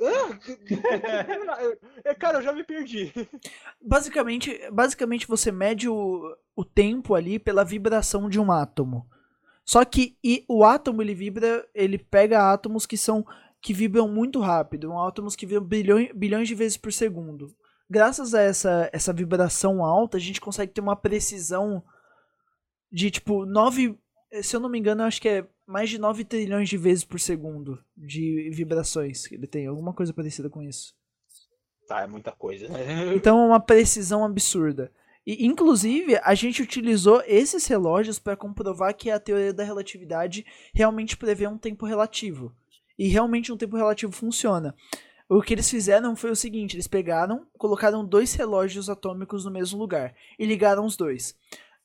Hã? É, Cara, eu já me perdi. Basicamente, basicamente você mede o, o tempo ali pela vibração de um átomo. Só que e o átomo ele vibra, ele pega átomos que são que vibram muito rápido, átomos que vibram bilhões, bilhões de vezes por segundo. Graças a essa, essa vibração alta, a gente consegue ter uma precisão de tipo 9, se eu não me engano, eu acho que é mais de 9 trilhões de vezes por segundo de vibrações que ele tem, alguma coisa parecida com isso. Tá, é muita coisa. né? Então é uma precisão absurda. E, inclusive, a gente utilizou esses relógios para comprovar que a teoria da relatividade realmente prevê um tempo relativo. E realmente um tempo relativo funciona. O que eles fizeram foi o seguinte: eles pegaram, colocaram dois relógios atômicos no mesmo lugar e ligaram os dois.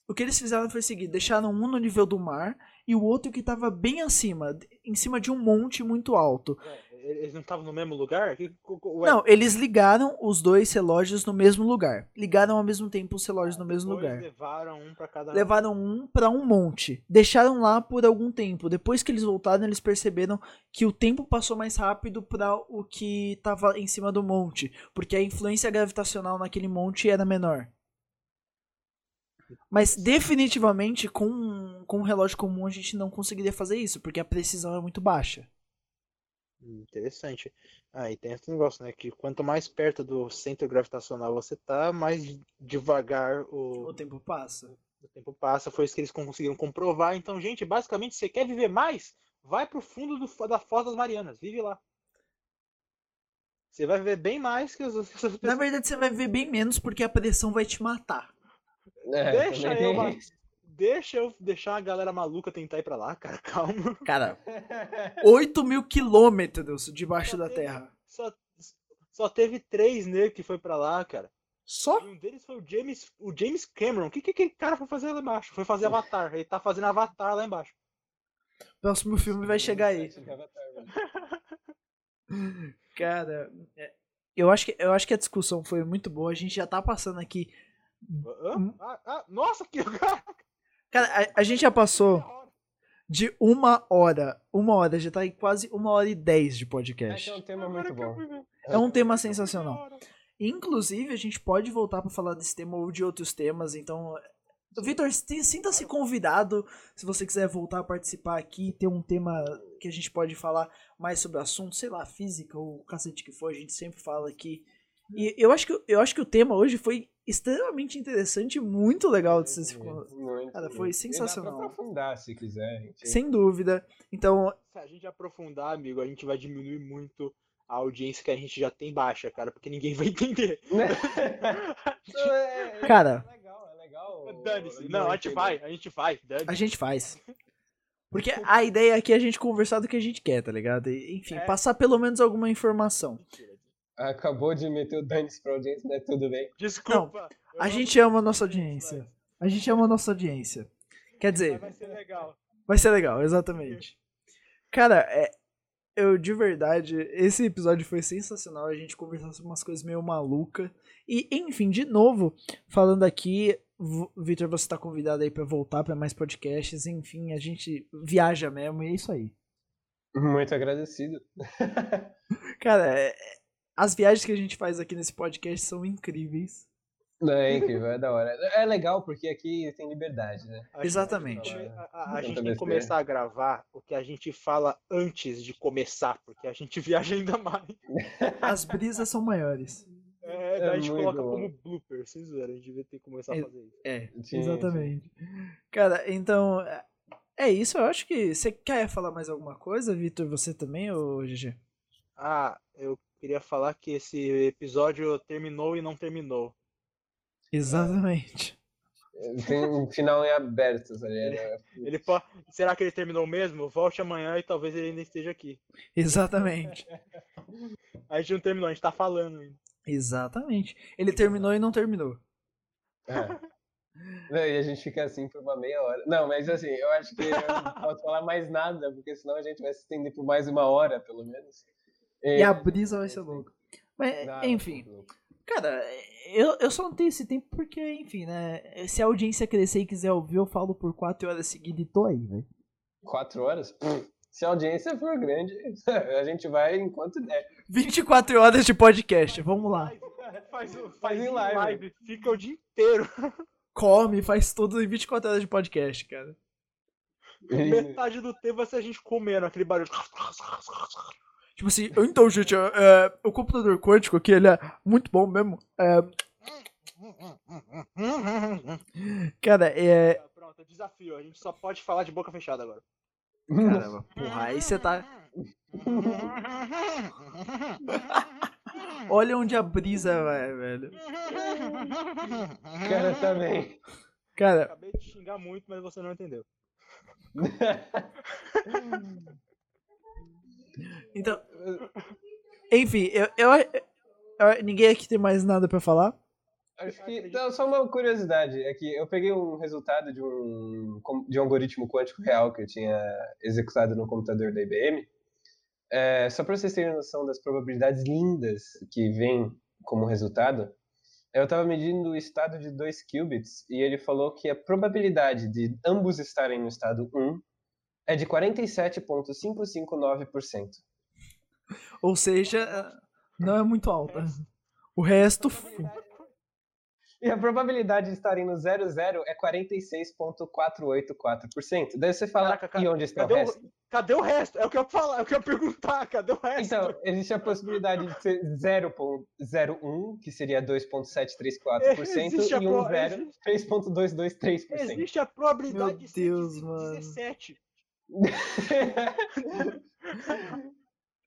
O que eles fizeram foi o seguinte: deixaram um no nível do mar e o outro que estava bem acima, em cima de um monte muito alto. Ué, Eles não estavam no mesmo lugar? Ué, Não, eles ligaram os dois relógios no mesmo lugar. Ligaram ao mesmo tempo os relógios no mesmo lugar. Levaram um pra cada. Levaram um pra um monte. Deixaram lá por algum tempo. Depois que eles voltaram, eles perceberam que o tempo passou mais rápido para o que tava em cima do monte, porque a influência gravitacional naquele monte era menor. Mas definitivamente com, com um relógio comum a gente não conseguiria fazer isso, porque a precisão é muito baixa. Interessante. Ah, e tem esse negócio, né? Que quanto mais perto do centro gravitacional você tá, mais devagar o, O tempo passa. o tempo passa. Foi isso que eles conseguiram comprovar. Então, gente, basicamente, você quer viver mais? Vai pro fundo do, da Foz das Marianas. Vive lá. Você vai viver bem mais que as outras pessoas. Na verdade, você vai viver bem menos porque a pressão vai te matar. É, Deixa eu. Deixa eu deixar a galera maluca tentar ir pra lá, cara. Calma. Cara, 8 mil quilômetros debaixo Só da teve- Terra. Só, só teve três negros que foi pra lá, cara. Só? E um deles foi o James, o James Cameron. O que, que aquele cara foi fazer lá embaixo? Foi fazer Avatar. Ele tá fazendo Avatar lá embaixo. Próximo filme vai chegar aí. Cara, é, eu acho, que, eu acho que a discussão foi muito boa. A gente já tá passando aqui. Ah, ah, nossa, que cara! A, a gente já passou de uma hora. Uma hora, já tá em quase uma hora e dez de podcast. é um tema muito bom. É um tema sensacional. Inclusive, a gente pode voltar pra falar desse tema ou de outros temas. Então, Vitor, se- sinta-se convidado se você quiser voltar a participar aqui, ter um tema que a gente pode falar mais sobre o assunto, sei lá, física ou o cacete que for, a gente sempre fala aqui. E eu acho que, eu acho que o tema hoje foi extremamente interessante e muito legal de se Cara, foi sensacional. Dá pra aprofundar se quiser, gente. Sem dúvida. Então, Se a gente aprofundar, amigo, a gente vai diminuir muito a audiência que a gente já tem baixa, cara, porque ninguém vai entender. Então, é- Cara. É legal, é legal. Dane-se. Não, a gente vai, a gente vai, a gente faz. Porque a ideia aqui é a gente conversar do que a gente quer, tá ligado? Enfim, É. passar pelo menos alguma informação. Mentira. Acabou de meter o dane-se pra audiência, mas tudo bem. Desculpa. eu A gente ama a nossa audiência. A gente ama a nossa audiência. Quer dizer, Vai ser legal. vai ser legal, exatamente. Cara, é, eu de verdade, esse episódio foi sensacional. A gente conversou sobre umas coisas meio malucas. E, enfim, de novo, falando aqui, Vitor, você tá convidado aí pra voltar pra mais podcasts. Enfim, a gente viaja mesmo e é isso aí. Muito agradecido. Cara, é- as viagens que a gente faz aqui nesse podcast são incríveis. Não, é incrível, é da hora. É legal porque aqui tem liberdade, né? A gente Exatamente. come- A, a- a gente tem que começar a gravar o que a gente fala antes de começar, porque a gente viaja ainda mais. As brisas são maiores. É, É daí a gente coloca bom. como blooper, vocês viram, a gente devia ter que começar É. a fazer isso. É, Sim, exatamente. Cara, então. é- É isso, eu acho que. Você quer falar mais alguma coisa, Vitor? Você também, ou GG? Ah, eu queria falar que esse episódio terminou e não terminou. Exatamente. Tem um final em aberto? Ele po- Será que ele terminou mesmo? Volte amanhã e talvez ele ainda esteja aqui. Exatamente. A gente não terminou, a gente tá falando ainda. Exatamente. Ele terminou e não terminou. É. Não, e a gente fica assim por uma meia hora. Não, mas assim, eu acho que eu não posso falar mais nada, porque senão a gente vai se estender por mais uma hora, pelo menos. E a brisa vai ser louca. Mas, Não, enfim. Cara, eu, eu só não tenho esse tempo porque, enfim, né? Se a audiência crescer e quiser ouvir, eu falo por quatro horas seguidas e tô aí, velho. Quatro horas? Se a audiência for grande, a gente vai enquanto der. 24 horas de podcast, vamos lá. Faz, faz, Faz em em live. live. fica o dia inteiro. Come, faz tudo em 24 horas de podcast, cara. Metade do tempo vai ser a gente comendo aquele barulho. Tipo assim, então, gente, é, é, o computador quântico aqui, ele é muito bom mesmo. É, cara, é. Pronto, desafio. A gente só pode falar de boca fechada agora. Caramba, porra, aí você tá. Olha onde a brisa vai, velho. cara também. Cara, Acabei de xingar muito, mas você não entendeu. então. Enfim, eu, eu, eu- Ninguém aqui tem mais nada pra falar. Acho que. Só uma curiosidade. É que eu peguei um resultado de um, de um algoritmo quântico real que eu tinha executado no computador da IBM. É, só para vocês terem noção das probabilidades lindas que vêm como resultado, eu estava medindo o estado de 2 qubits e ele falou que a probabilidade de ambos estarem no estado 1 é de 47,559%. Ou seja, não é muito alta. O resto. E a probabilidade de estarem no 00 é 46,484%. Daí você fala, Caraca, cara, e onde está o cadê o- resto? Cadê o resto? É o que eu ia falar, é o que eu ia perguntar. Cadê o resto? Então, existe a possibilidade de ser 0,01, que seria 2,734%, Existe a e um pro- 0, 3,223%. Existe a probabilidade Meu de ser Deus, 17.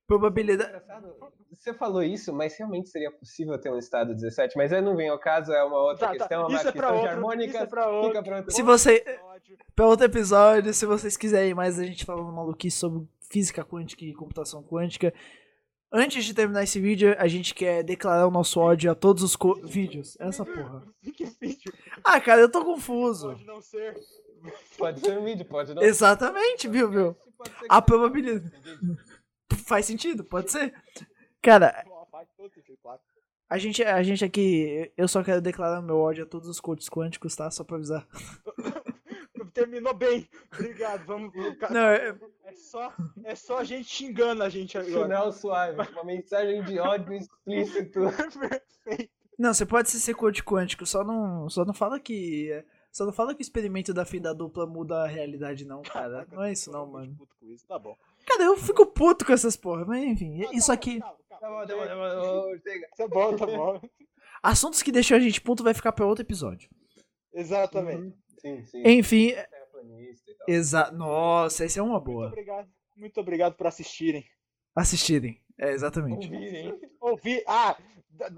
Probabilidade. Engraçado, Você falou isso, mas realmente seria possível ter um estado 17, mas aí não vem ao caso, é uma outra Tá, tá, questão, uma Isso é pra questão de harmônica, é pra outro. fica pra outro. Se você. episódio. Pra outro episódio, se vocês quiserem mais a gente falando maluquice sobre física quântica e computação quântica. Antes de terminar esse vídeo, a gente quer declarar o nosso ódio a todos os co- vídeos. Essa porra. Que vídeo? Ah, cara, eu tô confuso. Pode não ser. Pode ser um vídeo, pode não. Exatamente, viu, viu? A probabilidade. Faz sentido, pode ser. Cara, a gente, a gente aqui. Eu só quero declarar meu ódio a todos os coaches quânticos, tá? Só pra avisar. Terminou bem. Obrigado. Vamos. Não, é- É só, é só a gente xingando a gente agora. Final suave, uma mensagem de ódio explícito. Perfeito. Não, você pode ser coach quântico, só não, só não fala que Só não fala que o experimento da fim da dupla muda a realidade, não, cara. Não é isso, não, muito mano. puto com isso, Tá bom. Cara, eu fico puto com essas porra, mas enfim, Ah, isso aqui. Tá bom, tá bom, tá bom. Tá bom, tá bom. Assuntos que deixam a gente puto vai ficar pra outro episódio. Exatamente. Uhum. Sim, sim. Enfim, e exa. Nossa, essa é uma Muito boa. obrigado. Muito obrigado por assistirem. Assistirem. É, exatamente. Ouvirem. Ouvir. Ah!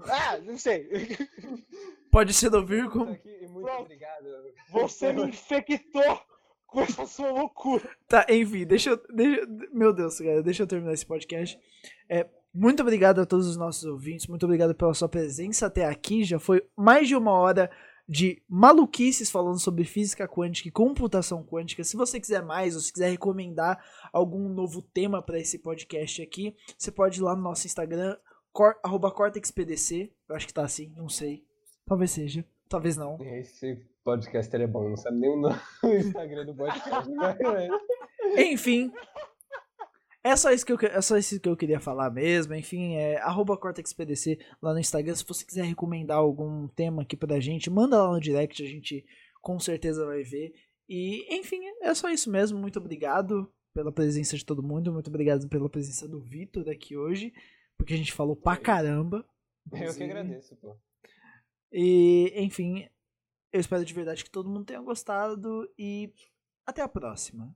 Ah, não sei. Pode ser do Pronto. obrigado. Você me infectou com essa sua loucura. Tá, enfim, deixa eu. Deixa, meu Deus, cara, deixa eu terminar esse podcast. É, muito obrigado a todos os nossos ouvintes, muito obrigado pela sua presença até aqui. Já foi mais de uma hora de maluquices falando sobre física quântica e computação quântica. Se você quiser mais ou se quiser recomendar algum novo tema para esse podcast aqui, você pode ir lá no nosso Instagram, cor, arroba cortexpdc. Eu acho que tá assim, não sei. Talvez seja, talvez não. Esse podcaster é bom, não sabe nem o nome do Instagram do podcast. mas- Enfim. É só, isso que eu, é só isso que eu queria falar mesmo. Enfim, é arroba CortexPDC lá no Instagram. Se você quiser recomendar algum tema aqui pra gente, manda lá no direct, a gente com certeza vai ver. E, enfim, é só isso mesmo. Muito obrigado pela presença de todo mundo. Muito obrigado pela presença do Vitor aqui hoje. Porque a gente falou pra caramba. Eu que agradeço, pô. E, enfim, eu espero de verdade que todo mundo tenha gostado. E até a próxima.